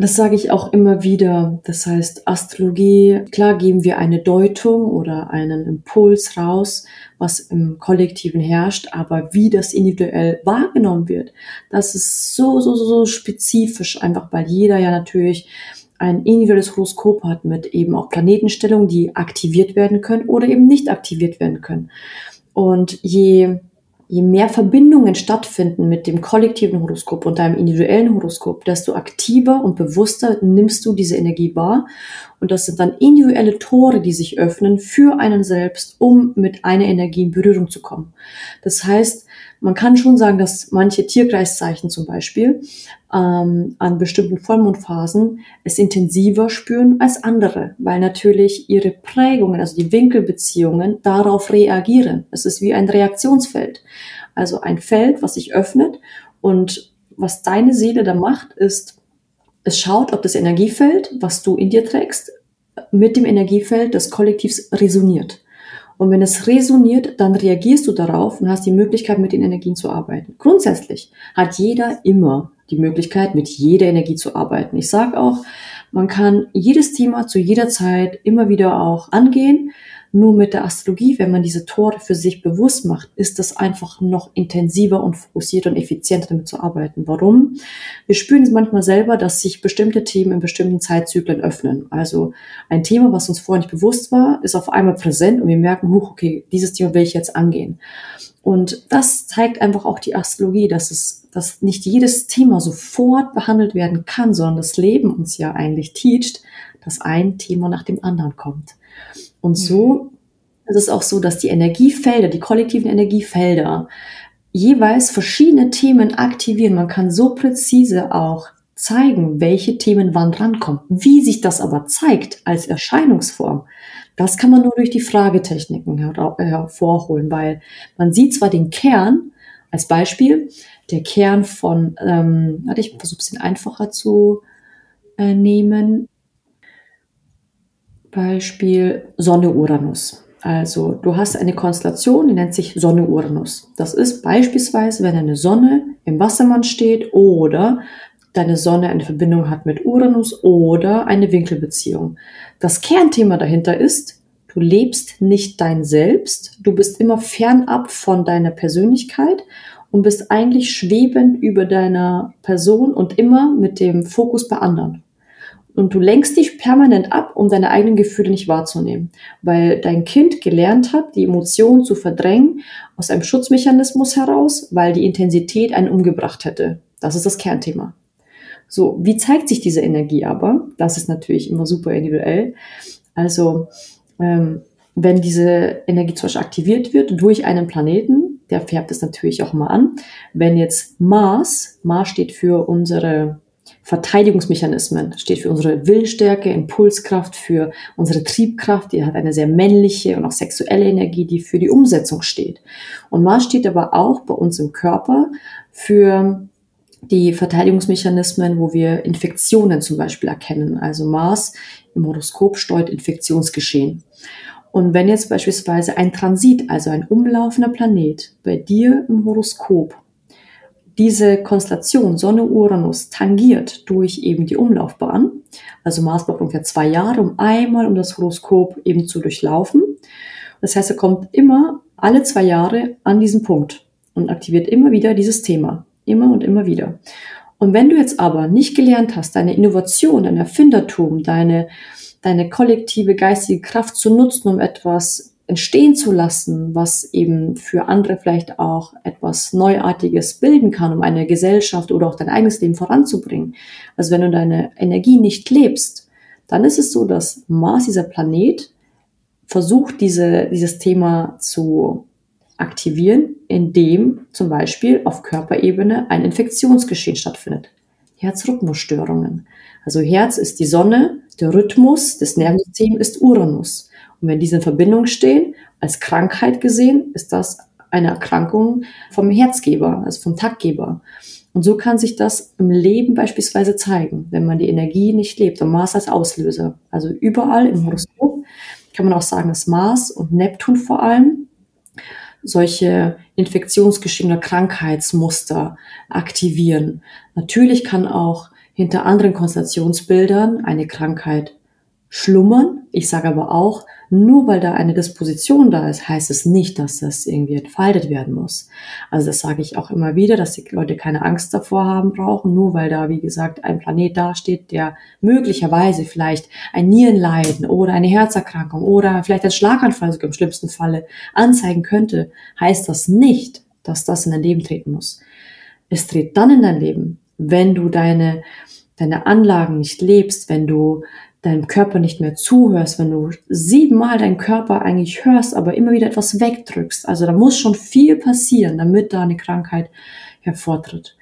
das sage ich auch immer wieder. Das heißt, Astrologie, klar geben wir eine Deutung oder einen Impuls raus, was im Kollektiven herrscht, aber wie das individuell wahrgenommen wird, das ist so, so, so, spezifisch, einfach weil jeder ja natürlich ein individuelles Horoskop hat mit eben auch Planetenstellungen, die aktiviert werden können oder eben nicht aktiviert werden können. Und je je mehr Verbindungen stattfinden mit dem kollektiven Horoskop und deinem individuellen Horoskop, desto aktiver und bewusster nimmst du diese Energie wahr. Und das sind dann individuelle Tore, die sich öffnen für einen selbst, um mit einer Energie in Berührung zu kommen. Das heißt, man kann schon sagen, dass manche Tierkreiszeichen zum Beispiel ähm, an bestimmten Vollmondphasen es intensiver spüren als andere, weil natürlich ihre Prägungen, also die Winkelbeziehungen, darauf reagieren. Es ist wie ein Reaktionsfeld. Also ein Feld, was sich öffnet und was deine Seele da macht, ist, es schaut, ob das Energiefeld, was du in dir trägst, mit dem Energiefeld des Kollektivs resoniert. Und wenn es resoniert, dann reagierst du darauf und hast die Möglichkeit, mit den Energien zu arbeiten. Grundsätzlich hat jeder immer die Möglichkeit, mit jeder Energie zu arbeiten. Ich sage auch, man kann jedes Thema zu jeder Zeit immer wieder auch angehen. Nur mit der Astrologie, wenn man diese Tore für sich bewusst macht, ist das einfach noch intensiver und fokussierter und effizienter damit zu arbeiten. Warum? Wir spüren es manchmal selber, dass sich bestimmte Themen in bestimmten Zeitzyklen öffnen. Also ein Thema, was uns vorher nicht bewusst war, ist auf einmal präsent und wir merken, huch, okay, dieses Thema will ich jetzt angehen. Und das zeigt einfach auch die Astrologie, dass es, dass nicht jedes Thema sofort behandelt werden kann, sondern das Leben uns ja eigentlich teacht, dass ein Thema nach dem anderen kommt. Und so mhm. ist es auch so, dass die Energiefelder, die kollektiven Energiefelder, jeweils verschiedene Themen aktivieren. Man kann so präzise auch zeigen, welche Themen wann rankommen. Wie sich das aber zeigt als Erscheinungsform, das kann man nur durch die Fragetechniken hervorholen, weil man sieht zwar den Kern, als Beispiel, der Kern von, ähm, warte, ich versuche es ein bisschen einfacher zu äh, nehmen. Beispiel Sonne-Uranus. Also du hast eine Konstellation, die nennt sich Sonne-Uranus. Das ist beispielsweise, wenn eine Sonne im Wassermann steht oder deine Sonne eine Verbindung hat mit Uranus oder eine Winkelbeziehung. Das Kernthema dahinter ist, du lebst nicht dein Selbst, du bist immer fernab von deiner Persönlichkeit und bist eigentlich schwebend über deiner Person und immer mit dem Fokus bei anderen. Und du lenkst dich permanent ab, um deine eigenen Gefühle nicht wahrzunehmen, weil dein Kind gelernt hat, die Emotionen zu verdrängen aus einem Schutzmechanismus heraus, weil die Intensität einen umgebracht hätte. Das ist das Kernthema. So, wie zeigt sich diese Energie aber? Das ist natürlich immer super individuell. Also, ähm, wenn diese Energie zum Beispiel aktiviert wird durch einen Planeten, der färbt es natürlich auch mal an. Wenn jetzt Mars, Mars steht für unsere Verteidigungsmechanismen, steht für unsere Willensstärke, Impulskraft, für unsere Triebkraft, die hat eine sehr männliche und auch sexuelle Energie, die für die Umsetzung steht. Und Mars steht aber auch bei uns im Körper für die Verteidigungsmechanismen, wo wir Infektionen zum Beispiel erkennen. Also Mars im Horoskop steuert Infektionsgeschehen. Und wenn jetzt beispielsweise ein Transit, also ein umlaufender Planet bei dir im Horoskop diese Konstellation Sonne-Uranus tangiert durch eben die Umlaufbahn. Also Mars braucht ungefähr zwei Jahre, um einmal um das Horoskop eben zu durchlaufen. Das heißt, er kommt immer alle zwei Jahre an diesen Punkt und aktiviert immer wieder dieses Thema. Immer und immer wieder. Und wenn du jetzt aber nicht gelernt hast, deine Innovation, dein Erfindertum, deine, deine kollektive geistige Kraft zu nutzen, um etwas entstehen zu lassen, was eben für andere vielleicht auch etwas Neuartiges bilden kann, um eine Gesellschaft oder auch dein eigenes Leben voranzubringen. Also wenn du deine Energie nicht lebst, dann ist es so, dass Mars, dieser Planet, versucht, diese, dieses Thema zu aktivieren, indem zum Beispiel auf Körperebene ein Infektionsgeschehen stattfindet. Herzrhythmusstörungen. Also Herz ist die Sonne, der Rhythmus des Nervensystems ist Uranus. Und wenn diese in Verbindung stehen, als Krankheit gesehen, ist das eine Erkrankung vom Herzgeber, also vom Taktgeber. Und so kann sich das im Leben beispielsweise zeigen, wenn man die Energie nicht lebt. Und Mars als Auslöser. Also überall im Horoskop kann man auch sagen, dass Mars und Neptun vor allem solche Infektionsgeschehen oder Krankheitsmuster aktivieren. Natürlich kann auch hinter anderen Konstellationsbildern eine Krankheit schlummern. Ich sage aber auch, nur weil da eine Disposition da ist, heißt es nicht, dass das irgendwie entfaltet werden muss. Also das sage ich auch immer wieder, dass die Leute keine Angst davor haben brauchen, nur weil da, wie gesagt, ein Planet dasteht, der möglicherweise vielleicht ein Nierenleiden oder eine Herzerkrankung oder vielleicht ein Schlaganfall sogar im schlimmsten Falle anzeigen könnte, heißt das nicht, dass das in dein Leben treten muss. Es tritt dann in dein Leben, wenn du deine deine Anlagen nicht lebst, wenn du deinem Körper nicht mehr zuhörst, wenn du siebenmal deinen Körper eigentlich hörst, aber immer wieder etwas wegdrückst. Also da muss schon viel passieren, damit da eine Krankheit hervortritt.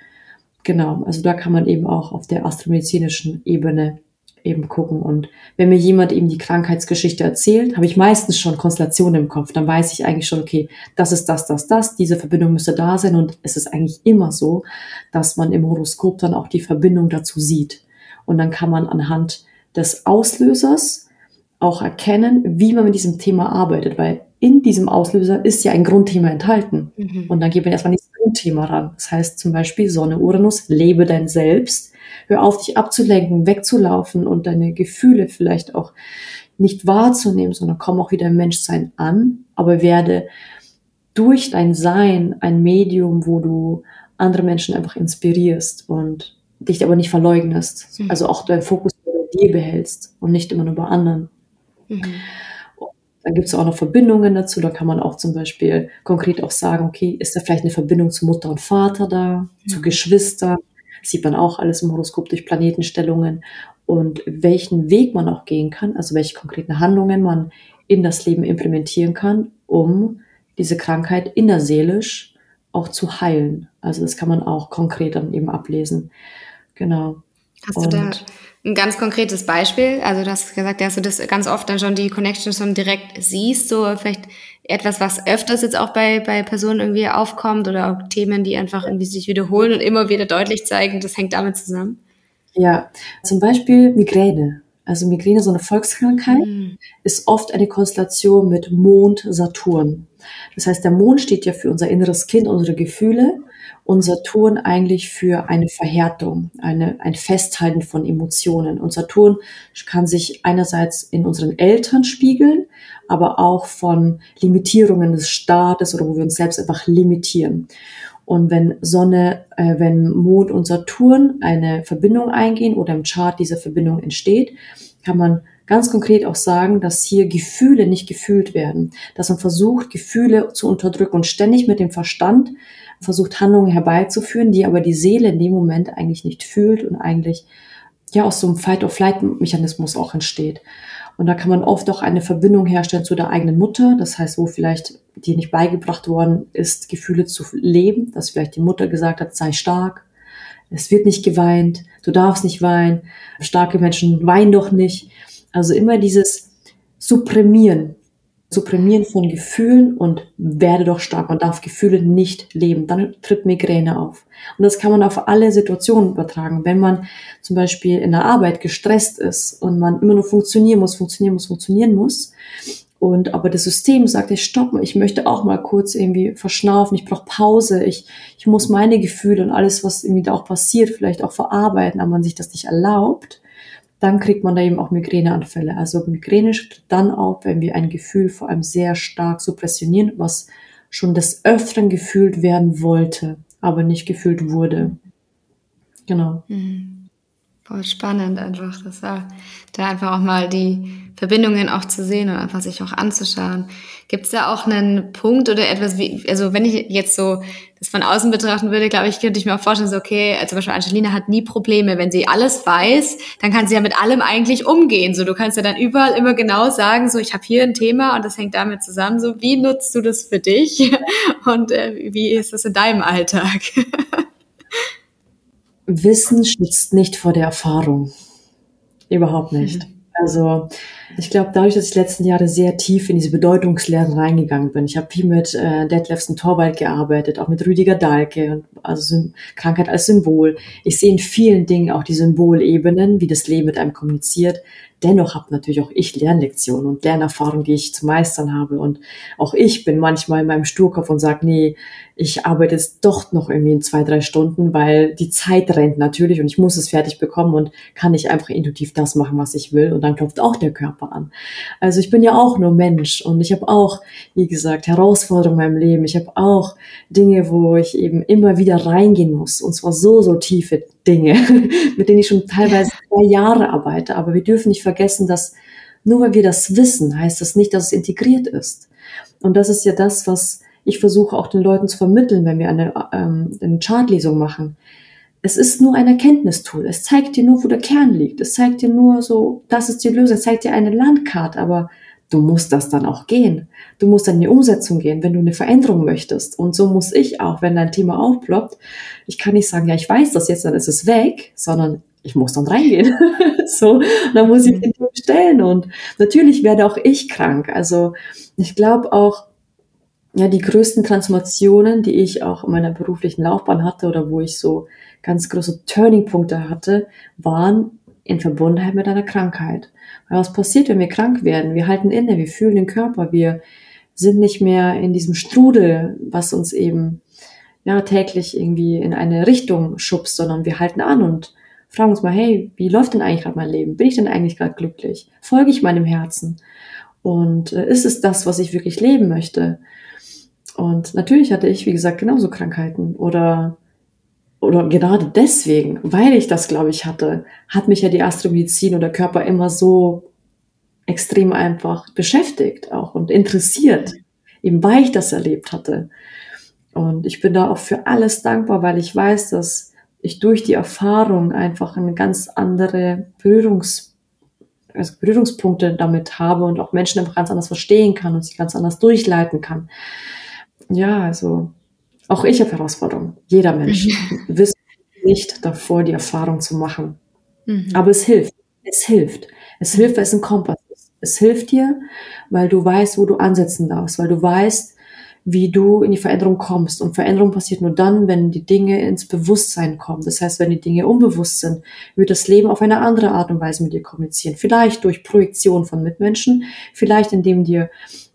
Genau, also da kann man eben auch auf der astromedizinischen Ebene eben gucken. Und wenn mir jemand eben die Krankheitsgeschichte erzählt, habe ich meistens schon Konstellationen im Kopf. Dann weiß ich eigentlich schon, okay, das ist das, das, das, diese Verbindung müsste da sein. Und es ist eigentlich immer so, dass man im Horoskop dann auch die Verbindung dazu sieht. Und dann kann man anhand des Auslösers auch erkennen, wie man mit diesem Thema arbeitet, weil in diesem Auslöser ist ja ein Grundthema enthalten. Mhm. Und dann geht man erstmal nicht Grundthema ran. Das heißt zum Beispiel Sonne, Uranus, lebe dein Selbst Hör auf, dich abzulenken, wegzulaufen und deine Gefühle vielleicht auch nicht wahrzunehmen, sondern komm auch wieder im Menschsein an, aber werde durch dein Sein ein Medium, wo du andere Menschen einfach inspirierst und dich aber nicht verleugnest. Mhm. Also auch deinen Fokus dir behältst und nicht immer nur bei anderen. Mhm. Dann gibt es auch noch Verbindungen dazu. Da kann man auch zum Beispiel konkret auch sagen, okay, ist da vielleicht eine Verbindung zu Mutter und Vater da, mhm. zu Geschwistern, sieht man auch alles im Horoskop durch Planetenstellungen und welchen Weg man auch gehen kann, also welche konkreten Handlungen man in das Leben implementieren kann, um diese Krankheit innerseelisch auch zu heilen. Also das kann man auch konkret dann eben ablesen. Genau. Hast und du da ein ganz konkretes Beispiel? Also du hast gesagt, dass du das ganz oft dann schon die Connection schon direkt siehst, so vielleicht etwas, was öfters jetzt auch bei, bei Personen irgendwie aufkommt oder auch Themen, die einfach irgendwie sich wiederholen und immer wieder deutlich zeigen, das hängt damit zusammen? Ja, zum Beispiel Migräne. Also Migräne, so eine Volkskrankheit, mhm. ist oft eine Konstellation mit Mond, Saturn. Das heißt, der Mond steht ja für unser inneres Kind, unsere Gefühle und Saturn eigentlich für eine Verhärtung, eine, ein Festhalten von Emotionen. Und Saturn kann sich einerseits in unseren Eltern spiegeln, aber auch von Limitierungen des Staates oder wo wir uns selbst einfach limitieren. Und wenn Sonne, äh, wenn Mond und Saturn eine Verbindung eingehen oder im Chart diese Verbindung entsteht, kann man ganz konkret auch sagen, dass hier Gefühle nicht gefühlt werden, dass man versucht, Gefühle zu unterdrücken und ständig mit dem Verstand versucht, Handlungen herbeizuführen, die aber die Seele in dem Moment eigentlich nicht fühlt und eigentlich ja aus so einem Fight-or-Flight-Mechanismus auch entsteht. Und da kann man oft auch eine Verbindung herstellen zu der eigenen Mutter. Das heißt, wo vielleicht dir nicht beigebracht worden ist, Gefühle zu leben, dass vielleicht die Mutter gesagt hat, sei stark. Es wird nicht geweint. Du darfst nicht weinen. Starke Menschen weinen doch nicht. Also immer dieses Supprimieren Supprimieren von Gefühlen und werde doch stark. Man darf Gefühle nicht leben. Dann tritt Migräne auf. Und das kann man auf alle Situationen übertragen. Wenn man zum Beispiel in der Arbeit gestresst ist und man immer nur funktionieren muss, funktionieren muss, funktionieren muss, und aber das System sagt, ich stoppe, ich möchte auch mal kurz irgendwie verschnaufen, ich brauche Pause, ich, ich muss meine Gefühle und alles, was irgendwie da auch passiert, vielleicht auch verarbeiten, aber man sich das nicht erlaubt, dann kriegt man da eben auch Migräneanfälle. Also Migräne tritt dann auf, wenn wir ein Gefühl vor allem sehr stark suppressionieren, was schon des Öfteren gefühlt werden wollte, aber nicht gefühlt wurde. Genau. Mhm. Voll spannend einfach, das war da einfach auch mal die Verbindungen auch zu sehen und einfach sich auch anzuschauen. Gibt es da auch einen Punkt oder etwas wie, also wenn ich jetzt so das von außen betrachten würde, glaube ich, könnte ich mir auch vorstellen, so okay, also zum Beispiel Angelina hat nie Probleme, wenn sie alles weiß, dann kann sie ja mit allem eigentlich umgehen. So, du kannst ja dann überall immer genau sagen, so ich habe hier ein Thema und das hängt damit zusammen. So, wie nutzt du das für dich und äh, wie ist das in deinem Alltag? Wissen schützt nicht vor der Erfahrung. Überhaupt nicht. Mhm. Also ich glaube, dadurch, dass ich die letzten Jahre sehr tief in diese Bedeutungslehren reingegangen bin, ich habe viel mit äh, Detlefsen Torwald gearbeitet, auch mit Rüdiger Dahlke, also Krankheit als Symbol. Ich sehe in vielen Dingen auch die Symbolebenen, wie das Leben mit einem kommuniziert. Dennoch habe natürlich auch ich Lernlektionen und Lernerfahrungen, die ich zu meistern habe. Und auch ich bin manchmal in meinem Sturkopf und sage, nee, ich arbeite jetzt doch noch irgendwie in zwei, drei Stunden, weil die Zeit rennt natürlich und ich muss es fertig bekommen und kann nicht einfach intuitiv das machen, was ich will. Und dann klopft auch der Körper an. Also ich bin ja auch nur Mensch und ich habe auch, wie gesagt, Herausforderungen in meinem Leben. Ich habe auch Dinge, wo ich eben immer wieder reingehen muss. Und zwar so, so tiefe Dinge, mit denen ich schon teilweise zwei Jahre arbeite. Aber wir dürfen nicht vergessen, dass nur weil wir das wissen, heißt das nicht, dass es integriert ist. Und das ist ja das, was ich versuche auch den Leuten zu vermitteln, wenn wir eine, ähm, eine Chartlesung machen. es ist nur ein Erkenntnistool. Es zeigt dir nur, wo der Kern liegt. Es zeigt dir nur so, das ist die Lösung. Es zeigt dir eine Landkarte, aber du musst das dann auch gehen. Du musst dann in die Umsetzung gehen, wenn du eine Veränderung möchtest. Und so muss ich auch, wenn dein Thema aufploppt. Ich kann nicht sagen, ja, ich weiß das jetzt, dann ist es weg, sondern ich muss dann reingehen. so, dann muss ich den stellen. Und natürlich werde auch ich krank. Also ich glaube auch, ja, die größten Transformationen, die ich auch in meiner beruflichen Laufbahn hatte oder wo ich so ganz große Turningpunkte hatte, waren in Verbundenheit mit einer Krankheit. Weil was passiert, wenn wir krank werden? Wir halten inne, wir fühlen den Körper, wir sind nicht mehr in diesem Strudel, was uns eben ja täglich irgendwie in eine Richtung schubst, sondern wir halten an und fragen uns mal, hey, wie läuft denn eigentlich gerade mein Leben? Bin ich denn eigentlich gerade glücklich? Folge ich meinem Herzen? Und äh, ist es das, was ich wirklich leben möchte? Und natürlich hatte ich, wie gesagt, genauso Krankheiten oder oder gerade deswegen, weil ich das, glaube ich, hatte, hat mich ja die Astromedizin oder Körper immer so extrem einfach beschäftigt auch und interessiert, eben weil ich das erlebt hatte. Und ich bin da auch für alles dankbar, weil ich weiß, dass ich durch die Erfahrung einfach eine ganz andere Berührungs, also Berührungspunkte damit habe und auch Menschen einfach ganz anders verstehen kann und sich ganz anders durchleiten kann. Ja, also auch ich habe Herausforderungen. Jeder Mensch mhm. wisst nicht davor, die Erfahrung zu machen. Mhm. Aber es hilft. Es hilft. Es hilft, weil es ein Kompass ist. Es hilft dir, weil du weißt, wo du ansetzen darfst, weil du weißt, wie du in die Veränderung kommst. Und Veränderung passiert nur dann, wenn die Dinge ins Bewusstsein kommen. Das heißt, wenn die Dinge unbewusst sind, wird das Leben auf eine andere Art und Weise mit dir kommunizieren. Vielleicht durch Projektion von Mitmenschen, vielleicht indem dir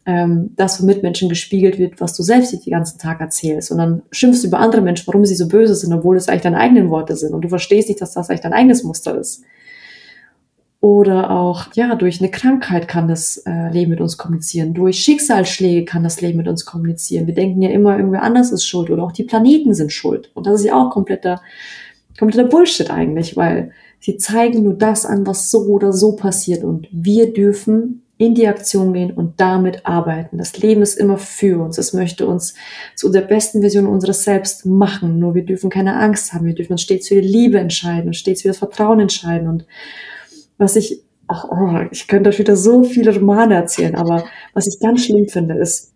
ähm, das von Mitmenschen gespiegelt wird, was du selbst die ganzen Tag erzählst. Und dann schimpfst du über andere Menschen, warum sie so böse sind, obwohl es eigentlich deine eigenen Worte sind. Und du verstehst nicht, dass das eigentlich dein eigenes Muster ist. Oder auch, ja, durch eine Krankheit kann das äh, Leben mit uns kommunizieren. Durch Schicksalsschläge kann das Leben mit uns kommunizieren. Wir denken ja immer, irgendwer anders ist schuld oder auch die Planeten sind schuld. Und das ist ja auch kompletter, kompletter Bullshit eigentlich, weil sie zeigen nur das an, was so oder so passiert. Und wir dürfen in die Aktion gehen und damit arbeiten. Das Leben ist immer für uns. Es möchte uns zu der besten Version unseres Selbst machen. Nur wir dürfen keine Angst haben. Wir dürfen uns stets für die Liebe entscheiden und stets für das Vertrauen entscheiden. Und was ich, ach, oh, ich könnte euch wieder so viele Romane erzählen, aber was ich ganz schlimm finde, ist,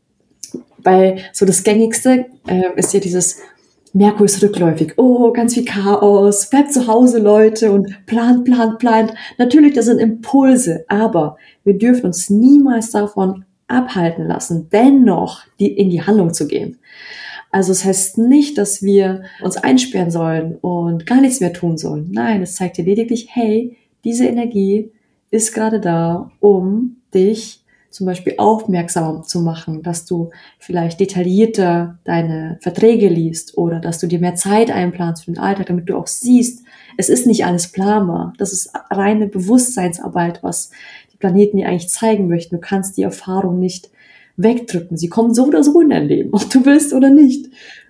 bei so das Gängigste äh, ist ja dieses Merkur ist rückläufig. Oh, ganz viel Chaos. Bleibt zu Hause, Leute, und plant, plant, plant. Natürlich, das sind Impulse, aber wir dürfen uns niemals davon abhalten lassen, dennoch die, in die Handlung zu gehen. Also es heißt nicht, dass wir uns einsperren sollen und gar nichts mehr tun sollen. Nein, es zeigt dir lediglich, hey, diese Energie ist gerade da, um dich zum Beispiel aufmerksam zu machen, dass du vielleicht detaillierter deine Verträge liest oder dass du dir mehr Zeit einplanst für den Alltag, damit du auch siehst, es ist nicht alles planbar. Das ist reine Bewusstseinsarbeit, was die Planeten dir eigentlich zeigen möchten. Du kannst die Erfahrung nicht wegdrücken. Sie kommen so oder so in dein Leben, ob du willst oder nicht.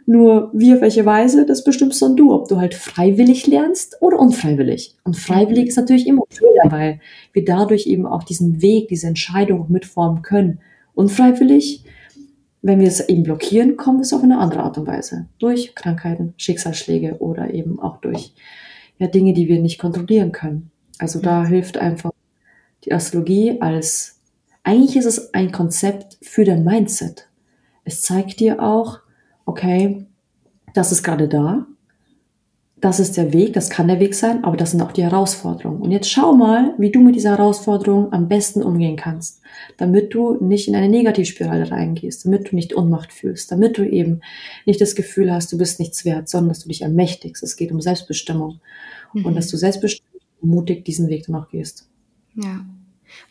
Nur wie auf welche Weise, das bestimmst dann du, ob du halt freiwillig lernst oder unfreiwillig. Und freiwillig ist natürlich immer schöner, weil wir dadurch eben auch diesen Weg, diese Entscheidung mitformen können. Unfreiwillig, wenn wir es eben blockieren, kommen wir es auf eine andere Art und Weise. Durch Krankheiten, Schicksalsschläge oder eben auch durch ja, Dinge, die wir nicht kontrollieren können. Also da hilft einfach die Astrologie als, eigentlich ist es ein Konzept für dein Mindset. Es zeigt dir auch, okay, das ist gerade da, das ist der Weg, das kann der Weg sein, aber das sind auch die Herausforderungen. Und jetzt schau mal, wie du mit dieser Herausforderung am besten umgehen kannst, damit du nicht in eine Negativspirale reingehst, damit du nicht Unmacht fühlst, damit du eben nicht das Gefühl hast, du bist nichts wert, sondern dass du dich ermächtigst. Es geht um Selbstbestimmung mhm. und dass du selbstbestimmt mutig diesen Weg dann auch gehst. Ja.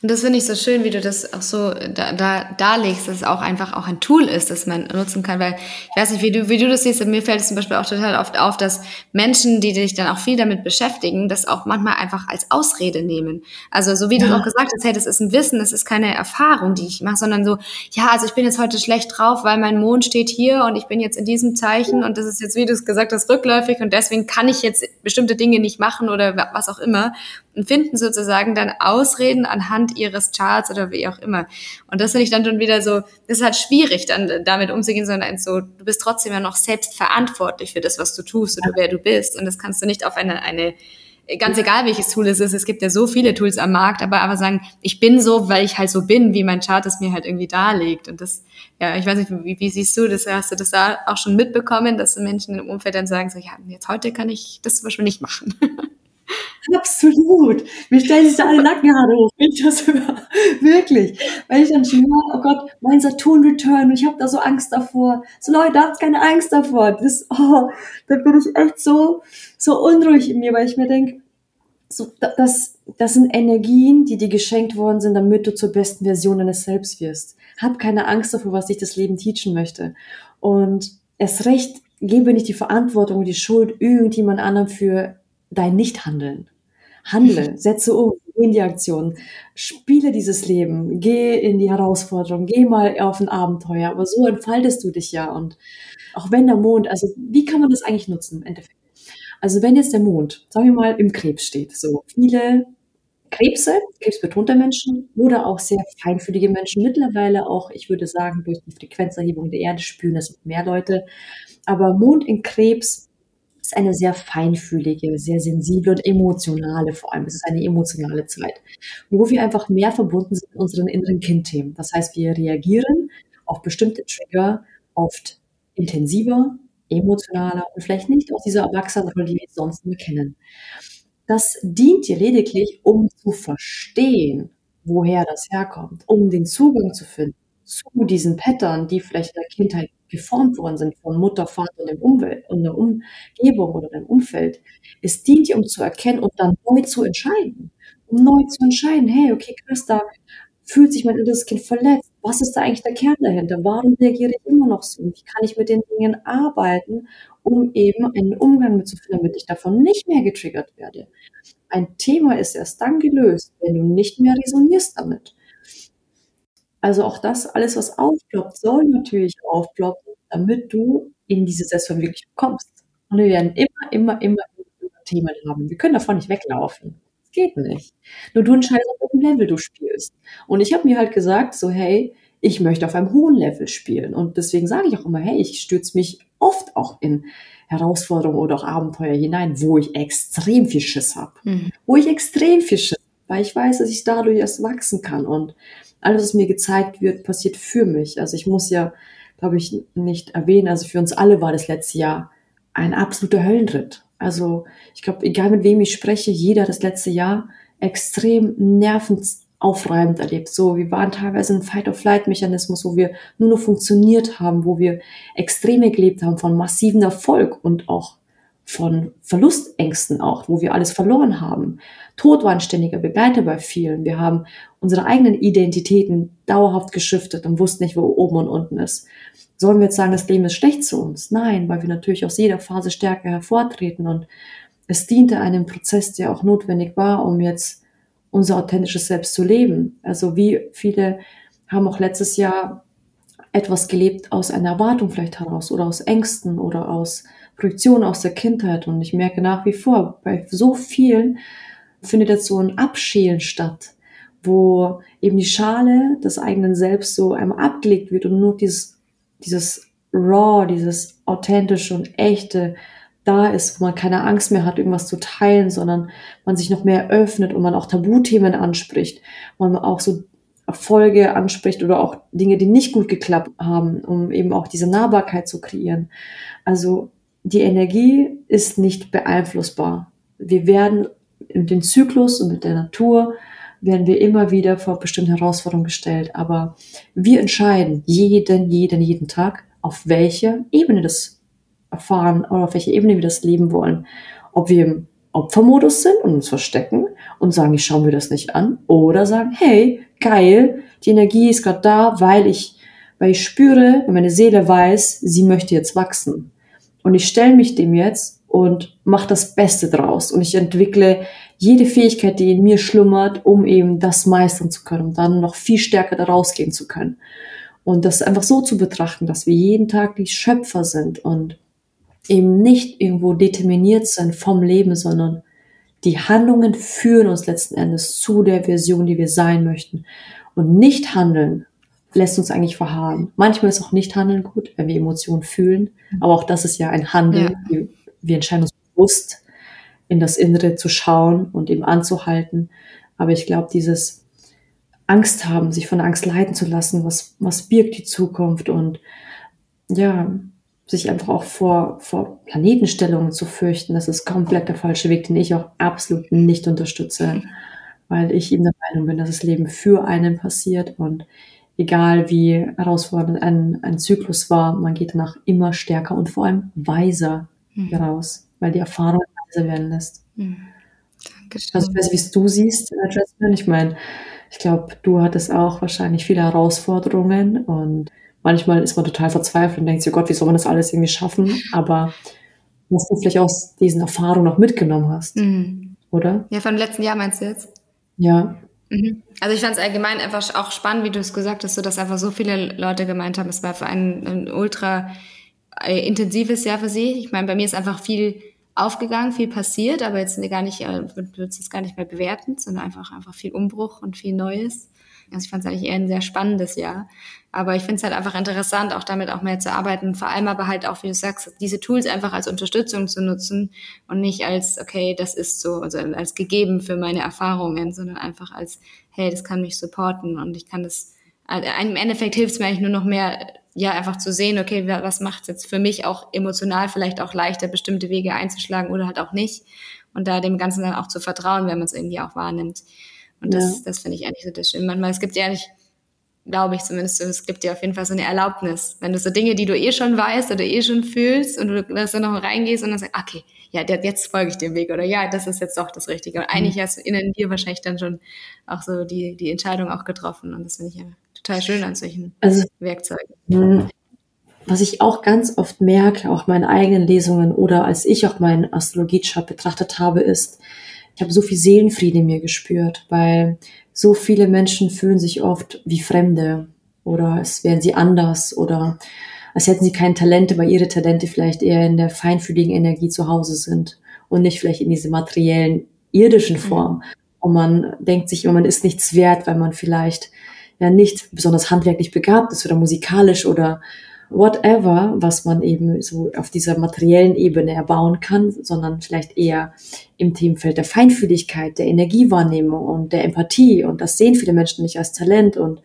Und das finde ich so schön, wie du das auch so da, da darlegst, dass es auch einfach auch ein Tool ist, das man nutzen kann. Weil ich weiß nicht, wie du, wie du das siehst, mir fällt es zum Beispiel auch total oft auf, dass Menschen, die sich dann auch viel damit beschäftigen, das auch manchmal einfach als Ausrede nehmen. Also so wie ja. du auch gesagt hast, hey, das ist ein Wissen, das ist keine Erfahrung, die ich mache, sondern so, ja, also ich bin jetzt heute schlecht drauf, weil mein Mond steht hier und ich bin jetzt in diesem Zeichen und das ist jetzt, wie du es gesagt hast, rückläufig und deswegen kann ich jetzt bestimmte Dinge nicht machen oder was auch immer. Und finden sozusagen dann Ausreden anhand ihres Charts oder wie auch immer. Und das finde ich dann schon wieder so, das ist halt schwierig, dann damit umzugehen, sondern so, du bist trotzdem ja noch selbst verantwortlich für das, was du tust oder wer du bist. Und das kannst du nicht auf eine, eine ganz egal welches Tool es ist, es gibt ja so viele Tools am Markt, aber aber sagen, ich bin so, weil ich halt so bin, wie mein Chart es mir halt irgendwie darlegt. Und das, ja, ich weiß nicht, wie, wie siehst du das? Hast du das da auch schon mitbekommen, dass Menschen im Umfeld dann sagen, so, ja, jetzt heute kann ich das zum Beispiel nicht machen? Absolut. Mir stellen sich da alle Nackenhaare hoch. Ich das sogar, wirklich. Weil ich dann schon höre, oh Gott, mein Saturn-Return und ich habe da so Angst davor. So Leute, habt keine Angst davor. Das, oh, da bin ich echt so, so unruhig in mir, weil ich mir denke, so, das, das sind Energien, die dir geschenkt worden sind, damit du zur besten Version deines Selbst wirst. Hab keine Angst davor, was dich das Leben teachen möchte. Und erst recht gebe nicht die Verantwortung und die Schuld irgendjemand anderem für dein Nichthandeln. Handle, setze um, geh in die Aktion, spiele dieses Leben, geh in die Herausforderung, geh mal auf ein Abenteuer, aber so entfaltest du dich ja. Und auch wenn der Mond, also wie kann man das eigentlich nutzen im Endeffekt? Also wenn jetzt der Mond, sagen wir mal, im Krebs steht, so viele Krebse, krebsbetonte Menschen oder auch sehr feinfühlige Menschen, mittlerweile auch, ich würde sagen, durch die Frequenzerhebung der Erde spüren das mehr Leute, aber Mond in Krebs ist eine sehr feinfühlige, sehr sensible und emotionale, vor allem es ist eine emotionale Zeit, wo wir einfach mehr verbunden sind mit unseren inneren Kindthemen. Das heißt, wir reagieren auf bestimmte Trigger oft intensiver, emotionaler und vielleicht nicht aus dieser Erwachsenenrolle, die wir sonst nur kennen. Das dient dir lediglich, um zu verstehen, woher das herkommt, um den Zugang zu finden zu diesen Pattern, die vielleicht in der Kindheit geformt worden sind von Mutter, Vater und, dem Umwelt, und der Umgebung oder dem Umfeld. Es dient dir, um zu erkennen und dann neu zu entscheiden. Um neu zu entscheiden, hey, okay, krass, da fühlt sich mein inneres Kind verletzt. Was ist da eigentlich der Kern dahinter? Warum reagiere ich immer noch so? Wie kann ich mit den Dingen arbeiten, um eben einen Umgang mit zu finden, damit ich davon nicht mehr getriggert werde? Ein Thema ist erst dann gelöst, wenn du nicht mehr resonierst damit. Also auch das, alles, was aufploppt, soll natürlich aufploppen, damit du in diese Selbstverwirklichung kommst. Und wir werden immer, immer, immer, immer Themen haben. Wir können davon nicht weglaufen. Das geht nicht. Nur du entscheidest, auf welchem Level du spielst. Und ich habe mir halt gesagt, so, hey, ich möchte auf einem hohen Level spielen. Und deswegen sage ich auch immer, hey, ich stürze mich oft auch in Herausforderungen oder auch Abenteuer hinein, wo ich extrem viel Schiss habe. Mhm. Wo ich extrem viel Schiss weil ich weiß, dass ich dadurch erst wachsen kann. Und alles, was mir gezeigt wird, passiert für mich. Also ich muss ja, glaube ich, nicht erwähnen, also für uns alle war das letzte Jahr ein absoluter Höllenritt. Also ich glaube, egal mit wem ich spreche, jeder das letzte Jahr extrem nervenaufreibend erlebt. So, wir waren teilweise ein Fight-of-Flight-Mechanismus, wo wir nur noch funktioniert haben, wo wir Extreme gelebt haben von massiven Erfolg und auch von Verlustängsten auch, wo wir alles verloren haben. Tod war ein ständiger Begleiter bei vielen. Wir haben unsere eigenen Identitäten dauerhaft geschiftet und wussten nicht, wo oben und unten ist. Sollen wir jetzt sagen, das Leben ist schlecht zu uns? Nein, weil wir natürlich aus jeder Phase stärker hervortreten und es diente einem Prozess, der auch notwendig war, um jetzt unser authentisches Selbst zu leben. Also wie viele haben auch letztes Jahr etwas gelebt aus einer Erwartung vielleicht heraus oder aus Ängsten oder aus Projektion aus der Kindheit. Und ich merke nach wie vor, bei so vielen findet jetzt so ein Abschälen statt, wo eben die Schale des eigenen Selbst so einmal abgelegt wird und nur dieses, dieses Raw, dieses authentische und echte da ist, wo man keine Angst mehr hat, irgendwas zu teilen, sondern man sich noch mehr öffnet und man auch Tabuthemen anspricht, man auch so Erfolge anspricht oder auch Dinge, die nicht gut geklappt haben, um eben auch diese Nahbarkeit zu kreieren. Also die Energie ist nicht beeinflussbar. Wir werden mit dem Zyklus und mit der Natur werden wir immer wieder vor bestimmte Herausforderungen gestellt. Aber wir entscheiden jeden, jeden, jeden Tag, auf welcher Ebene das erfahren oder auf welcher Ebene wir das leben wollen. Ob wir im Opfermodus sind und uns verstecken und sagen, ich schaue mir das nicht an. Oder sagen, hey, geil, die Energie ist gerade da, weil ich, weil ich spüre, weil meine Seele weiß, sie möchte jetzt wachsen. Und ich stelle mich dem jetzt und mache das Beste draus. Und ich entwickle jede Fähigkeit, die in mir schlummert, um eben das meistern zu können, um dann noch viel stärker da rausgehen zu können. Und das einfach so zu betrachten, dass wir jeden Tag die Schöpfer sind und eben nicht irgendwo determiniert sind vom Leben, sondern die Handlungen führen uns letzten Endes zu der Version, die wir sein möchten. Und nicht handeln lässt uns eigentlich verharren. Manchmal ist auch nicht handeln gut, wenn wir Emotionen fühlen. Aber auch das ist ja ein Handeln. Ja. Wir, wir entscheiden uns bewusst, in das Innere zu schauen und eben anzuhalten. Aber ich glaube, dieses Angst haben, sich von Angst leiten zu lassen, was, was birgt die Zukunft und ja, sich einfach auch vor, vor Planetenstellungen zu fürchten, das ist komplett der falsche Weg, den ich auch absolut nicht unterstütze, weil ich eben der Meinung bin, dass das Leben für einen passiert und egal wie herausfordernd ein, ein Zyklus war, man geht danach immer stärker und vor allem weiser mhm. heraus, weil die Erfahrung weiser werden lässt. Mhm. Dankeschön. Also ich weiß, wie es du siehst, Jasmine. Ich meine, ich glaube, du hattest auch wahrscheinlich viele Herausforderungen und manchmal ist man total verzweifelt und denkt sich, oh Gott, wie soll man das alles irgendwie schaffen? Aber was du vielleicht aus diesen Erfahrungen noch mitgenommen hast, mhm. oder? Ja, von letzten Jahr meinst du jetzt? Ja. Mhm. Also ich fand es allgemein einfach auch spannend, wie du es gesagt hast, so dass einfach so viele Leute gemeint haben, es war für ein, ein ultra äh, intensives Jahr für sie. Ich meine, bei mir ist einfach viel aufgegangen, viel passiert, aber jetzt gar nicht, äh, würde es gar nicht mehr bewerten, sondern einfach, einfach viel Umbruch und viel Neues. Also ich fand es eigentlich eher ein sehr spannendes Jahr. Aber ich finde es halt einfach interessant, auch damit auch mehr zu arbeiten. Vor allem aber halt auch, wie du sagst, diese Tools einfach als Unterstützung zu nutzen und nicht als, okay, das ist so, also als gegeben für meine Erfahrungen, sondern einfach als, hey, das kann mich supporten und ich kann das, also im Endeffekt hilft es mir eigentlich nur noch mehr, ja, einfach zu sehen, okay, was macht es jetzt für mich auch emotional vielleicht auch leichter, bestimmte Wege einzuschlagen oder halt auch nicht. Und da dem Ganzen dann auch zu vertrauen, wenn man es irgendwie auch wahrnimmt. Und das, ja. das finde ich eigentlich so das Schöne. Manchmal, es gibt ja nicht, glaube ich zumindest, es gibt dir auf jeden Fall so eine Erlaubnis. Wenn du so Dinge, die du eh schon weißt oder eh schon fühlst und du da so noch reingehst und dann sagst, okay, ja, jetzt folge ich dem Weg oder ja, das ist jetzt doch das Richtige. Und mhm. eigentlich hast du innen dir wahrscheinlich dann schon auch so die, die Entscheidung auch getroffen und das finde ich ja total schön an solchen also, Werkzeugen. Mhm. Was ich auch ganz oft merke, auch meine eigenen Lesungen oder als ich auch meinen Astrologie-Chart betrachtet habe, ist, ich habe so viel Seelenfrieden in mir gespürt, weil so viele Menschen fühlen sich oft wie Fremde oder es wären sie anders oder als hätten sie keine Talente, weil ihre Talente vielleicht eher in der feinfühligen Energie zu Hause sind und nicht vielleicht in diese materiellen, irdischen mhm. Form. Und man denkt sich, man ist nichts wert, weil man vielleicht ja nicht besonders handwerklich begabt ist oder musikalisch oder whatever, was man eben so auf dieser materiellen Ebene erbauen kann, sondern vielleicht eher im Themenfeld der Feinfühligkeit, der Energiewahrnehmung und der Empathie. Und das sehen viele Menschen nicht als Talent. Und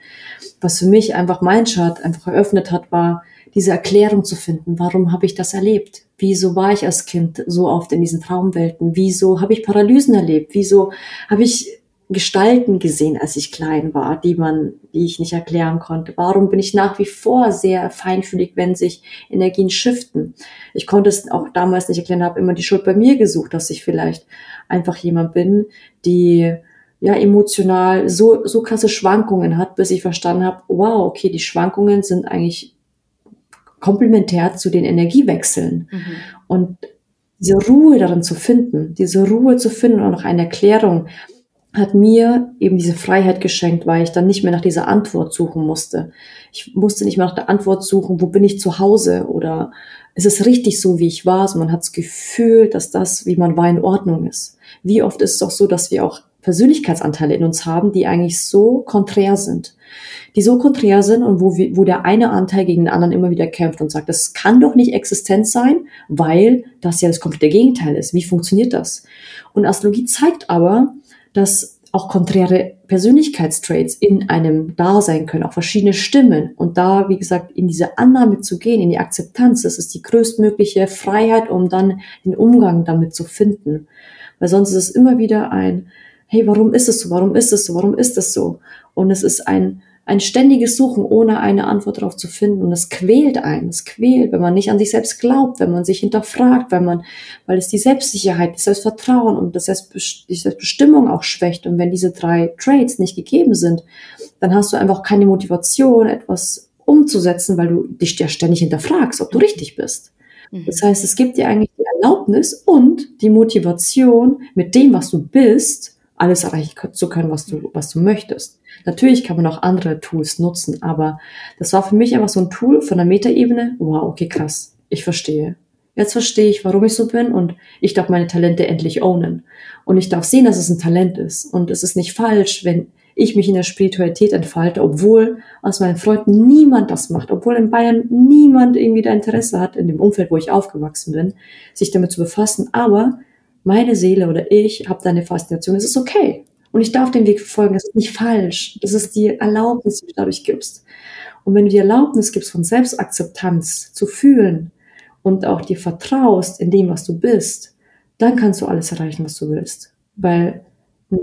was für mich einfach mein Chart einfach eröffnet hat, war diese Erklärung zu finden. Warum habe ich das erlebt? Wieso war ich als Kind so oft in diesen Traumwelten? Wieso habe ich Paralysen erlebt? Wieso habe ich Gestalten gesehen, als ich klein war, die man, die ich nicht erklären konnte. Warum bin ich nach wie vor sehr feinfühlig, wenn sich Energien shiften? Ich konnte es auch damals nicht erklären, habe immer die Schuld bei mir gesucht, dass ich vielleicht einfach jemand bin, die ja emotional so so krasse Schwankungen hat, bis ich verstanden habe, wow, okay, die Schwankungen sind eigentlich komplementär zu den Energiewechseln mhm. und diese Ruhe darin zu finden, diese Ruhe zu finden und auch eine Erklärung hat mir eben diese Freiheit geschenkt, weil ich dann nicht mehr nach dieser Antwort suchen musste. Ich musste nicht mehr nach der Antwort suchen, wo bin ich zu Hause oder ist es richtig so, wie ich war. Also man hat das Gefühl, dass das, wie man war, in Ordnung ist. Wie oft ist es auch so, dass wir auch Persönlichkeitsanteile in uns haben, die eigentlich so konträr sind. Die so konträr sind und wo, wir, wo der eine Anteil gegen den anderen immer wieder kämpft und sagt, das kann doch nicht existent sein, weil das ja das komplette Gegenteil ist. Wie funktioniert das? Und Astrologie zeigt aber, dass auch konträre Persönlichkeitstraits in einem da sein können, auch verschiedene Stimmen. Und da, wie gesagt, in diese Annahme zu gehen, in die Akzeptanz, das ist die größtmögliche Freiheit, um dann den Umgang damit zu finden. Weil sonst ist es immer wieder ein, hey, warum ist es so? Warum ist es so? Warum ist es so? Und es ist ein, ein ständiges Suchen, ohne eine Antwort darauf zu finden. Und es quält einen, es quält, wenn man nicht an sich selbst glaubt, wenn man sich hinterfragt, wenn man, weil es die Selbstsicherheit, das Selbstvertrauen und das Selbstbest die Selbstbestimmung auch schwächt. Und wenn diese drei Traits nicht gegeben sind, dann hast du einfach keine Motivation, etwas umzusetzen, weil du dich ja ständig hinterfragst, ob du richtig bist. Mhm. Das heißt, es gibt dir eigentlich die Erlaubnis und die Motivation, mit dem, was du bist, alles erreichen zu können, was du, was du möchtest. Natürlich kann man auch andere Tools nutzen, aber das war für mich einfach so ein Tool von der Metaebene. Wow, okay, krass. Ich verstehe. jetzt verstehe ich, warum ich so bin und ich darf meine Talente endlich ownen. Und ich darf sehen, dass es ein Talent ist. Und es ist nicht falsch, wenn ich mich in der Spiritualität entfalte, obwohl aus meinen Freunden niemand das macht, obwohl in Bayern niemand irgendwie da Interesse hat, in dem Umfeld, wo ich aufgewachsen bin, sich damit zu befassen. Aber meine Seele oder ich habe da eine Faszination. Es ist okay. Und ich darf den Weg verfolgen. Das ist nicht falsch. Das ist die Erlaubnis, die du dadurch gibst. Und wenn du die Erlaubnis gibst, von Selbstakzeptanz zu fühlen und auch dir vertraust in dem, was du bist, dann kannst du alles erreichen, was du willst. Weil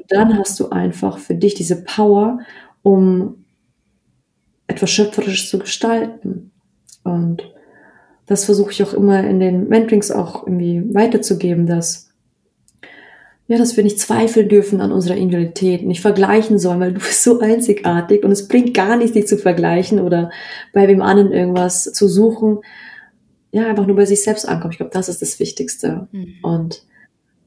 dann hast du einfach für dich diese Power, um etwas schöpferisch zu gestalten. Und das versuche ich auch immer in den Mentorings auch irgendwie weiterzugeben, dass ja, dass wir nicht zweifeln dürfen an unserer Individualität, nicht vergleichen sollen, weil du bist so einzigartig und es bringt gar nichts, dich zu vergleichen oder bei wem anderen irgendwas zu suchen. Ja, einfach nur bei sich selbst ankommen. Ich glaube, das ist das Wichtigste. Mhm. Und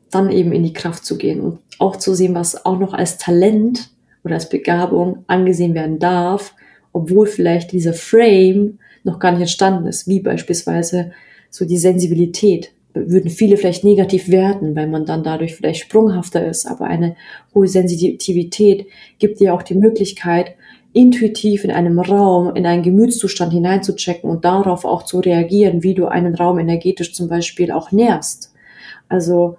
dann eben in die Kraft zu gehen und auch zu sehen, was auch noch als Talent oder als Begabung angesehen werden darf, obwohl vielleicht dieser Frame noch gar nicht entstanden ist, wie beispielsweise so die Sensibilität. Würden viele vielleicht negativ werten, weil man dann dadurch vielleicht sprunghafter ist, aber eine hohe Sensitivität gibt dir auch die Möglichkeit, intuitiv in einem Raum, in einen Gemütszustand hineinzuchecken und darauf auch zu reagieren, wie du einen Raum energetisch zum Beispiel auch nährst. Also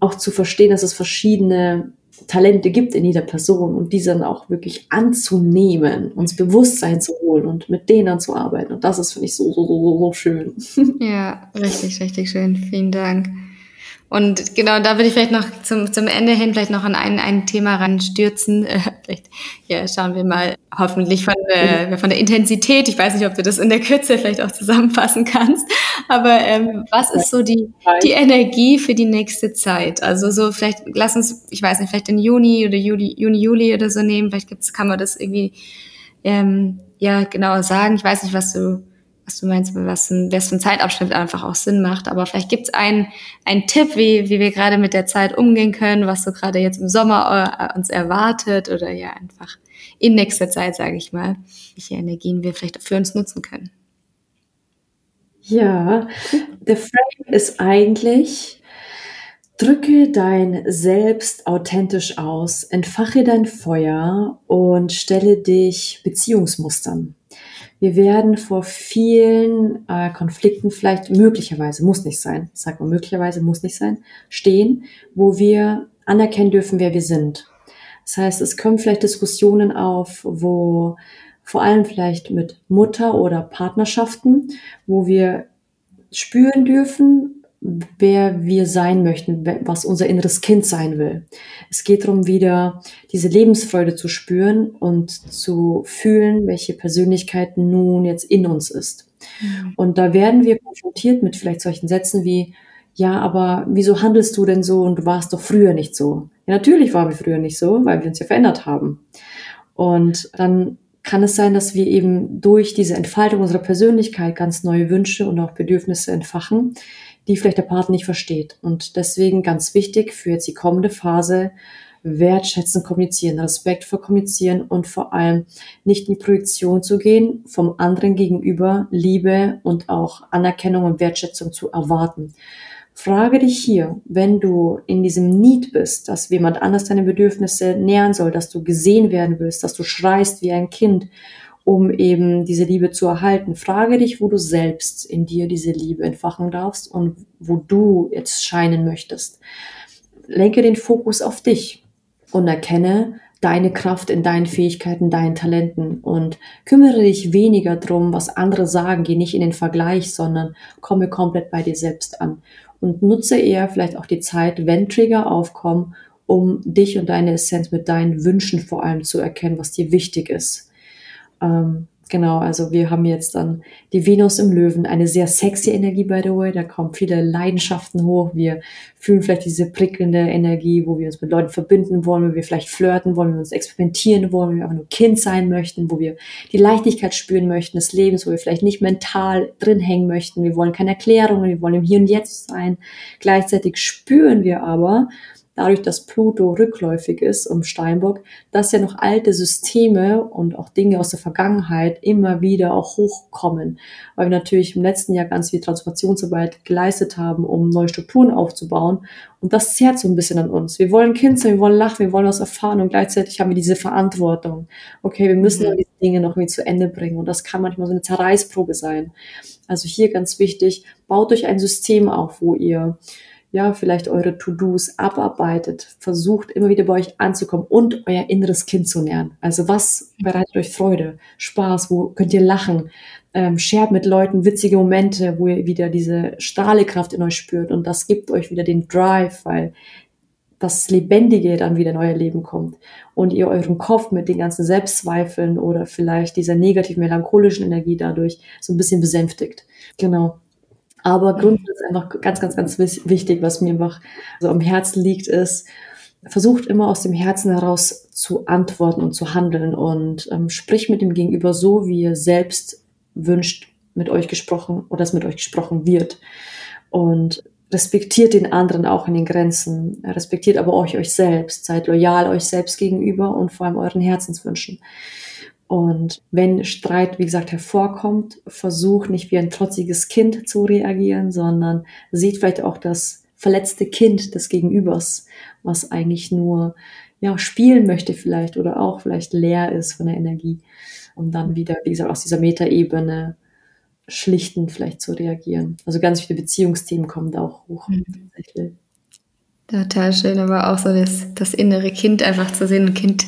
auch zu verstehen, dass es verschiedene Talente gibt in jeder Person und diese dann auch wirklich anzunehmen, uns Bewusstsein zu holen und mit denen zu arbeiten. Und das ist, finde ich, so, so, so, so schön. Ja, richtig, richtig schön. Vielen Dank. Und genau, da würde ich vielleicht noch zum, zum Ende hin vielleicht noch an ein, ein Thema ranstürzen. Äh, vielleicht, ja, schauen wir mal, hoffentlich von, äh, von der Intensität. Ich weiß nicht, ob du das in der Kürze vielleicht auch zusammenfassen kannst. Aber ähm, was ist so die, die Energie für die nächste Zeit? Also so vielleicht, lass uns, ich weiß nicht, vielleicht in Juni oder Juli, Juni, Juli oder so nehmen. Vielleicht gibt's, kann man das irgendwie ähm, ja genauer sagen. Ich weiß nicht, was du was du meinst, was ein, was ein Zeitabschnitt einfach auch Sinn macht. Aber vielleicht gibt es einen, einen Tipp, wie, wie wir gerade mit der Zeit umgehen können, was so gerade jetzt im Sommer äh, uns erwartet oder ja einfach in nächster Zeit, sage ich mal, welche Energien wir vielleicht für uns nutzen können. Ja, der Frame ist eigentlich, drücke dein Selbst authentisch aus, entfache dein Feuer und stelle dich Beziehungsmustern. Wir werden vor vielen äh, Konflikten vielleicht möglicherweise, muss nicht sein, ich sage mal möglicherweise, muss nicht sein, stehen, wo wir anerkennen dürfen, wer wir sind. Das heißt, es kommen vielleicht Diskussionen auf, wo vor allem vielleicht mit Mutter oder Partnerschaften, wo wir spüren dürfen, wer wir sein möchten, was unser inneres Kind sein will. Es geht darum, wieder diese Lebensfreude zu spüren und zu fühlen, welche Persönlichkeit nun jetzt in uns ist. Mhm. Und da werden wir konfrontiert mit vielleicht solchen Sätzen wie, ja, aber wieso handelst du denn so und du warst doch früher nicht so? Ja, natürlich waren wir früher nicht so, weil wir uns ja verändert haben. Und dann kann es sein, dass wir eben durch diese Entfaltung unserer Persönlichkeit ganz neue Wünsche und auch Bedürfnisse entfachen, die vielleicht der Partner nicht versteht. Und deswegen ganz wichtig für jetzt die kommende Phase, wertschätzen, kommunizieren, Respekt vor kommunizieren und vor allem nicht in die Projektion zu gehen, vom anderen gegenüber Liebe und auch Anerkennung und Wertschätzung zu erwarten. Frage dich hier, wenn du in diesem Need bist, dass jemand anders deine Bedürfnisse nähern soll, dass du gesehen werden willst, dass du schreist wie ein Kind um eben diese Liebe zu erhalten. Frage dich, wo du selbst in dir diese Liebe entfachen darfst und wo du jetzt scheinen möchtest. Lenke den Fokus auf dich und erkenne deine Kraft in deinen Fähigkeiten, deinen Talenten und kümmere dich weniger drum, was andere sagen. Geh nicht in den Vergleich, sondern komme komplett bei dir selbst an und nutze eher vielleicht auch die Zeit, wenn Trigger aufkommen, um dich und deine Essenz mit deinen Wünschen vor allem zu erkennen, was dir wichtig ist. Ähm, genau, also wir haben jetzt dann die Venus im Löwen, eine sehr sexy Energie, by the way. Da kommen viele Leidenschaften hoch. Wir fühlen vielleicht diese prickelnde Energie, wo wir uns mit Leuten verbinden wollen, wo wir vielleicht flirten wollen, wo wir uns experimentieren wollen, wo wir einfach nur Kind sein möchten, wo wir die Leichtigkeit spüren möchten des Lebens, wo wir vielleicht nicht mental drin hängen möchten. Wir wollen keine Erklärungen, wir wollen im Hier und Jetzt sein. Gleichzeitig spüren wir aber, dadurch, dass Pluto rückläufig ist um Steinbock, dass ja noch alte Systeme und auch Dinge aus der Vergangenheit immer wieder auch hochkommen. Weil wir natürlich im letzten Jahr ganz viel Transformationsarbeit geleistet haben, um neue Strukturen aufzubauen. Und das zehrt so ein bisschen an uns. Wir wollen Kind sein, wir wollen lachen, wir wollen was erfahren und gleichzeitig haben wir diese Verantwortung. Okay, wir müssen mhm. diese Dinge noch irgendwie zu Ende bringen. Und das kann manchmal so eine Zerreißprobe sein. Also hier ganz wichtig, baut euch ein System auf, wo ihr ja, vielleicht eure To-Dos abarbeitet, versucht immer wieder bei euch anzukommen und euer inneres Kind zu nähern. Also was bereitet euch Freude, Spaß, wo könnt ihr lachen, ähm, shared mit Leuten witzige Momente, wo ihr wieder diese Strahlekraft in euch spürt und das gibt euch wieder den Drive, weil das Lebendige dann wieder in euer Leben kommt und ihr euren Kopf mit den ganzen Selbstzweifeln oder vielleicht dieser negativ melancholischen Energie dadurch so ein bisschen besänftigt. Genau. Aber grundsätzlich ist einfach ganz, ganz, ganz wichtig, was mir einfach so am Herzen liegt, ist, versucht immer aus dem Herzen heraus zu antworten und zu handeln und ähm, spricht mit dem Gegenüber so, wie ihr selbst wünscht, mit euch gesprochen oder es mit euch gesprochen wird. Und respektiert den anderen auch in den Grenzen, respektiert aber euch euch selbst, seid loyal euch selbst gegenüber und vor allem euren Herzenswünschen. Und wenn Streit, wie gesagt, hervorkommt, versucht nicht wie ein trotziges Kind zu reagieren, sondern sieht vielleicht auch das verletzte Kind des Gegenübers, was eigentlich nur ja, spielen möchte vielleicht oder auch vielleicht leer ist von der Energie, um dann wieder, wie gesagt, aus dieser Metaebene schlichtend vielleicht zu reagieren. Also ganz viele Beziehungsthemen kommen da auch hoch. Mhm. Total schön, aber auch so das, das innere Kind einfach zu sehen und Kind,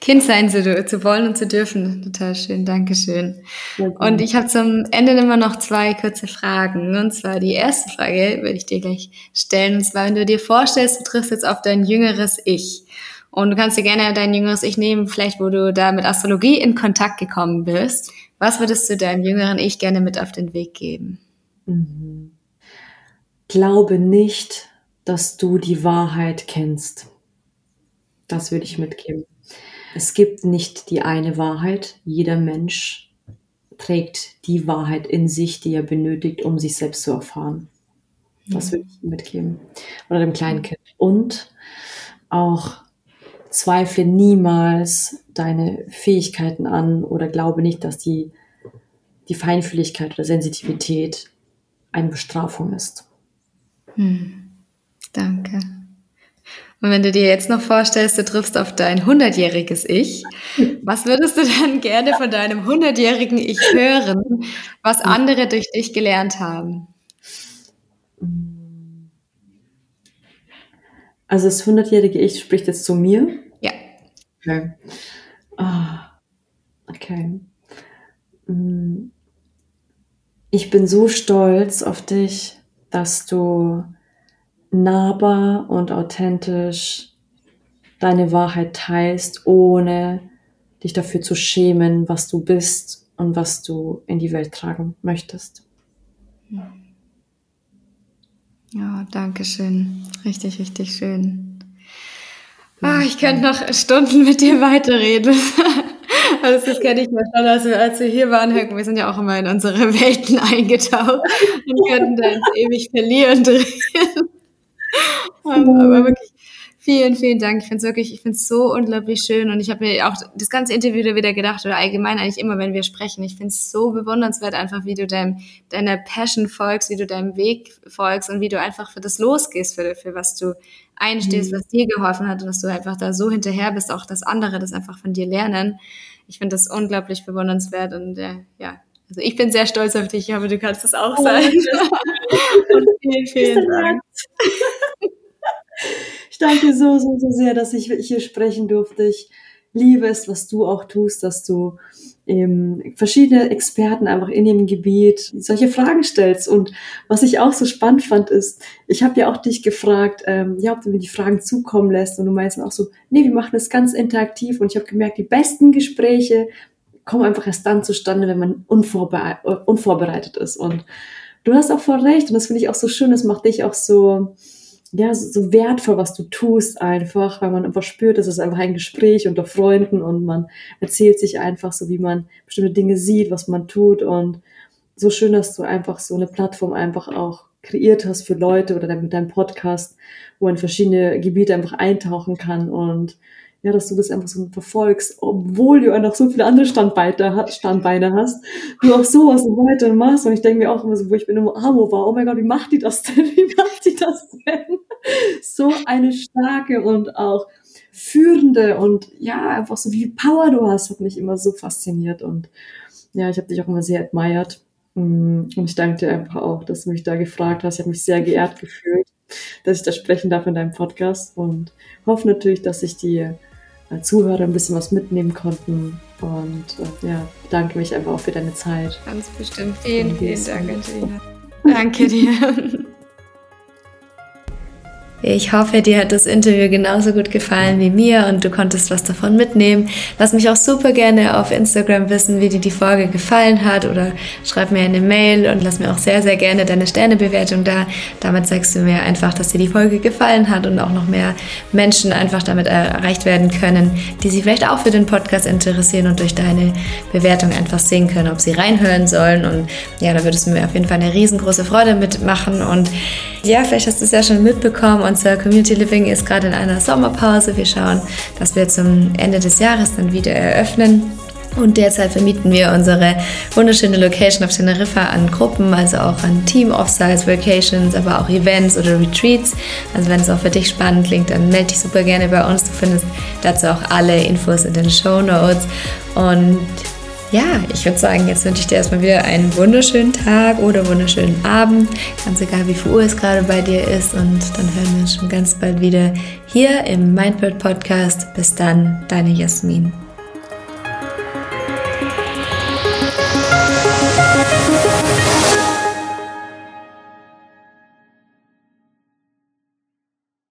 kind sein zu, zu wollen und zu dürfen. Total schön, Dankeschön. Okay. Und ich habe zum Ende immer noch zwei kurze Fragen. Und zwar die erste Frage würde ich dir gleich stellen. Und zwar, wenn du dir vorstellst, du triffst jetzt auf dein jüngeres Ich. Und du kannst dir gerne dein jüngeres Ich nehmen, vielleicht wo du da mit Astrologie in Kontakt gekommen bist. Was würdest du deinem jüngeren Ich gerne mit auf den Weg geben? Mhm. Glaube nicht, dass du die Wahrheit kennst. Das würde ich mitgeben. Es gibt nicht die eine Wahrheit. Jeder Mensch trägt die Wahrheit in sich, die er benötigt, um sich selbst zu erfahren. Das würde ich mitgeben. Oder dem kleinen Kind. Und auch zweifle niemals deine Fähigkeiten an oder glaube nicht, dass die, die Feinfühligkeit oder Sensitivität eine Bestrafung ist. Hm. Danke. Und wenn du dir jetzt noch vorstellst, du triffst auf dein hundertjähriges Ich, was würdest du dann gerne von deinem hundertjährigen Ich hören, was andere durch dich gelernt haben? Also das hundertjährige Ich spricht jetzt zu mir? Ja. Okay. Ah, okay. Mm. Ich bin so stolz auf dich, dass du nahbar und authentisch deine Wahrheit teilst, ohne dich dafür zu schämen, was du bist und was du in die Welt tragen möchtest. Ja, danke schön. Richtig, richtig schön. Oh, ich könnte noch Stunden mit dir weiterreden. Also das kenne ich mal schon, als wir, als wir hier waren, wir sind ja auch immer in unsere Welten eingetaucht und könnten da ewig verlieren drin. Aber wirklich vielen, vielen Dank. Ich finde es wirklich, ich finde es so unglaublich schön und ich habe mir auch das ganze Interview wieder gedacht oder allgemein eigentlich immer, wenn wir sprechen. Ich finde es so bewundernswert einfach, wie du deinem, deiner Passion folgst, wie du deinem Weg folgst und wie du einfach für das losgehst, für, für was du einstehst, mhm. was dir geholfen hat und dass du einfach da so hinterher bist, auch dass andere das einfach von dir lernen. Ich finde das unglaublich bewundernswert und äh, ja, also ich bin sehr stolz auf dich, aber du kannst es auch oh, sein. und vielen, vielen Dank. Ich danke so, so, so sehr, dass ich hier sprechen durfte. Ich liebe es, was du auch tust, dass du ähm, verschiedene Experten einfach in dem Gebiet solche Fragen stellst. Und was ich auch so spannend fand, ist, ich habe ja auch dich gefragt, ähm, ja, ob du mir die Fragen zukommen lässt. Und du meinst auch so, nee, wir machen das ganz interaktiv. Und ich habe gemerkt, die besten Gespräche kommen einfach erst dann zustande, wenn man unvorbere unvorbereitet ist. Und du hast auch voll recht. Und das finde ich auch so schön. Das macht dich auch so, ja, so wertvoll, was du tust einfach, weil man einfach spürt, es ist einfach ein Gespräch unter Freunden und man erzählt sich einfach so, wie man bestimmte Dinge sieht, was man tut und so schön, dass du einfach so eine Plattform einfach auch kreiert hast für Leute oder mit deinem Podcast, wo man verschiedene Gebiete einfach eintauchen kann und ja, dass du das einfach so verfolgst, obwohl du noch so viele andere Standbeine, Standbeine hast, du auch sowas weiter machst. Und ich denke mir auch immer so, wo ich bin im Amo war, oh mein Gott, wie macht die das denn? Wie macht die das denn? So eine starke und auch führende und ja, einfach so wie Power du hast, hat mich immer so fasziniert. Und ja, ich habe dich auch immer sehr admired. Mm, und ich danke dir einfach auch, dass du mich da gefragt hast. Ich habe mich sehr geehrt gefühlt, dass ich da sprechen darf in deinem Podcast und hoffe natürlich, dass ich die Zuhörer ein bisschen was mitnehmen konnten. Und äh, ja, bedanke mich einfach auch für deine Zeit. Ganz bestimmt. Vielen, vielen Dank, Angelina. Danke dir. Ich hoffe, dir hat das Interview genauso gut gefallen wie mir und du konntest was davon mitnehmen. Lass mich auch super gerne auf Instagram wissen, wie dir die Folge gefallen hat oder schreib mir eine Mail und lass mir auch sehr, sehr gerne deine Sternebewertung da. Damit zeigst du mir einfach, dass dir die Folge gefallen hat und auch noch mehr Menschen einfach damit erreicht werden können, die sich vielleicht auch für den Podcast interessieren und durch deine Bewertung einfach sehen können, ob sie reinhören sollen. Und ja, da würdest du mir auf jeden Fall eine riesengroße Freude mitmachen. Und ja, vielleicht hast du es ja schon mitbekommen unser Community Living ist gerade in einer Sommerpause. Wir schauen, dass wir zum Ende des Jahres dann wieder eröffnen. Und derzeit vermieten wir unsere wunderschöne Location auf Teneriffa an Gruppen, also auch an Team-Offsites, Vacations, aber auch Events oder Retreats. Also wenn es auch für dich spannend klingt, dann melde dich super gerne bei uns. Du findest dazu auch alle Infos in den Show Notes. Und ja, ich würde sagen, jetzt wünsche ich dir erstmal wieder einen wunderschönen Tag oder wunderschönen Abend. Ganz egal, wie viel Uhr es gerade bei dir ist. Und dann hören wir uns schon ganz bald wieder hier im Mindbird Podcast. Bis dann, deine Jasmin.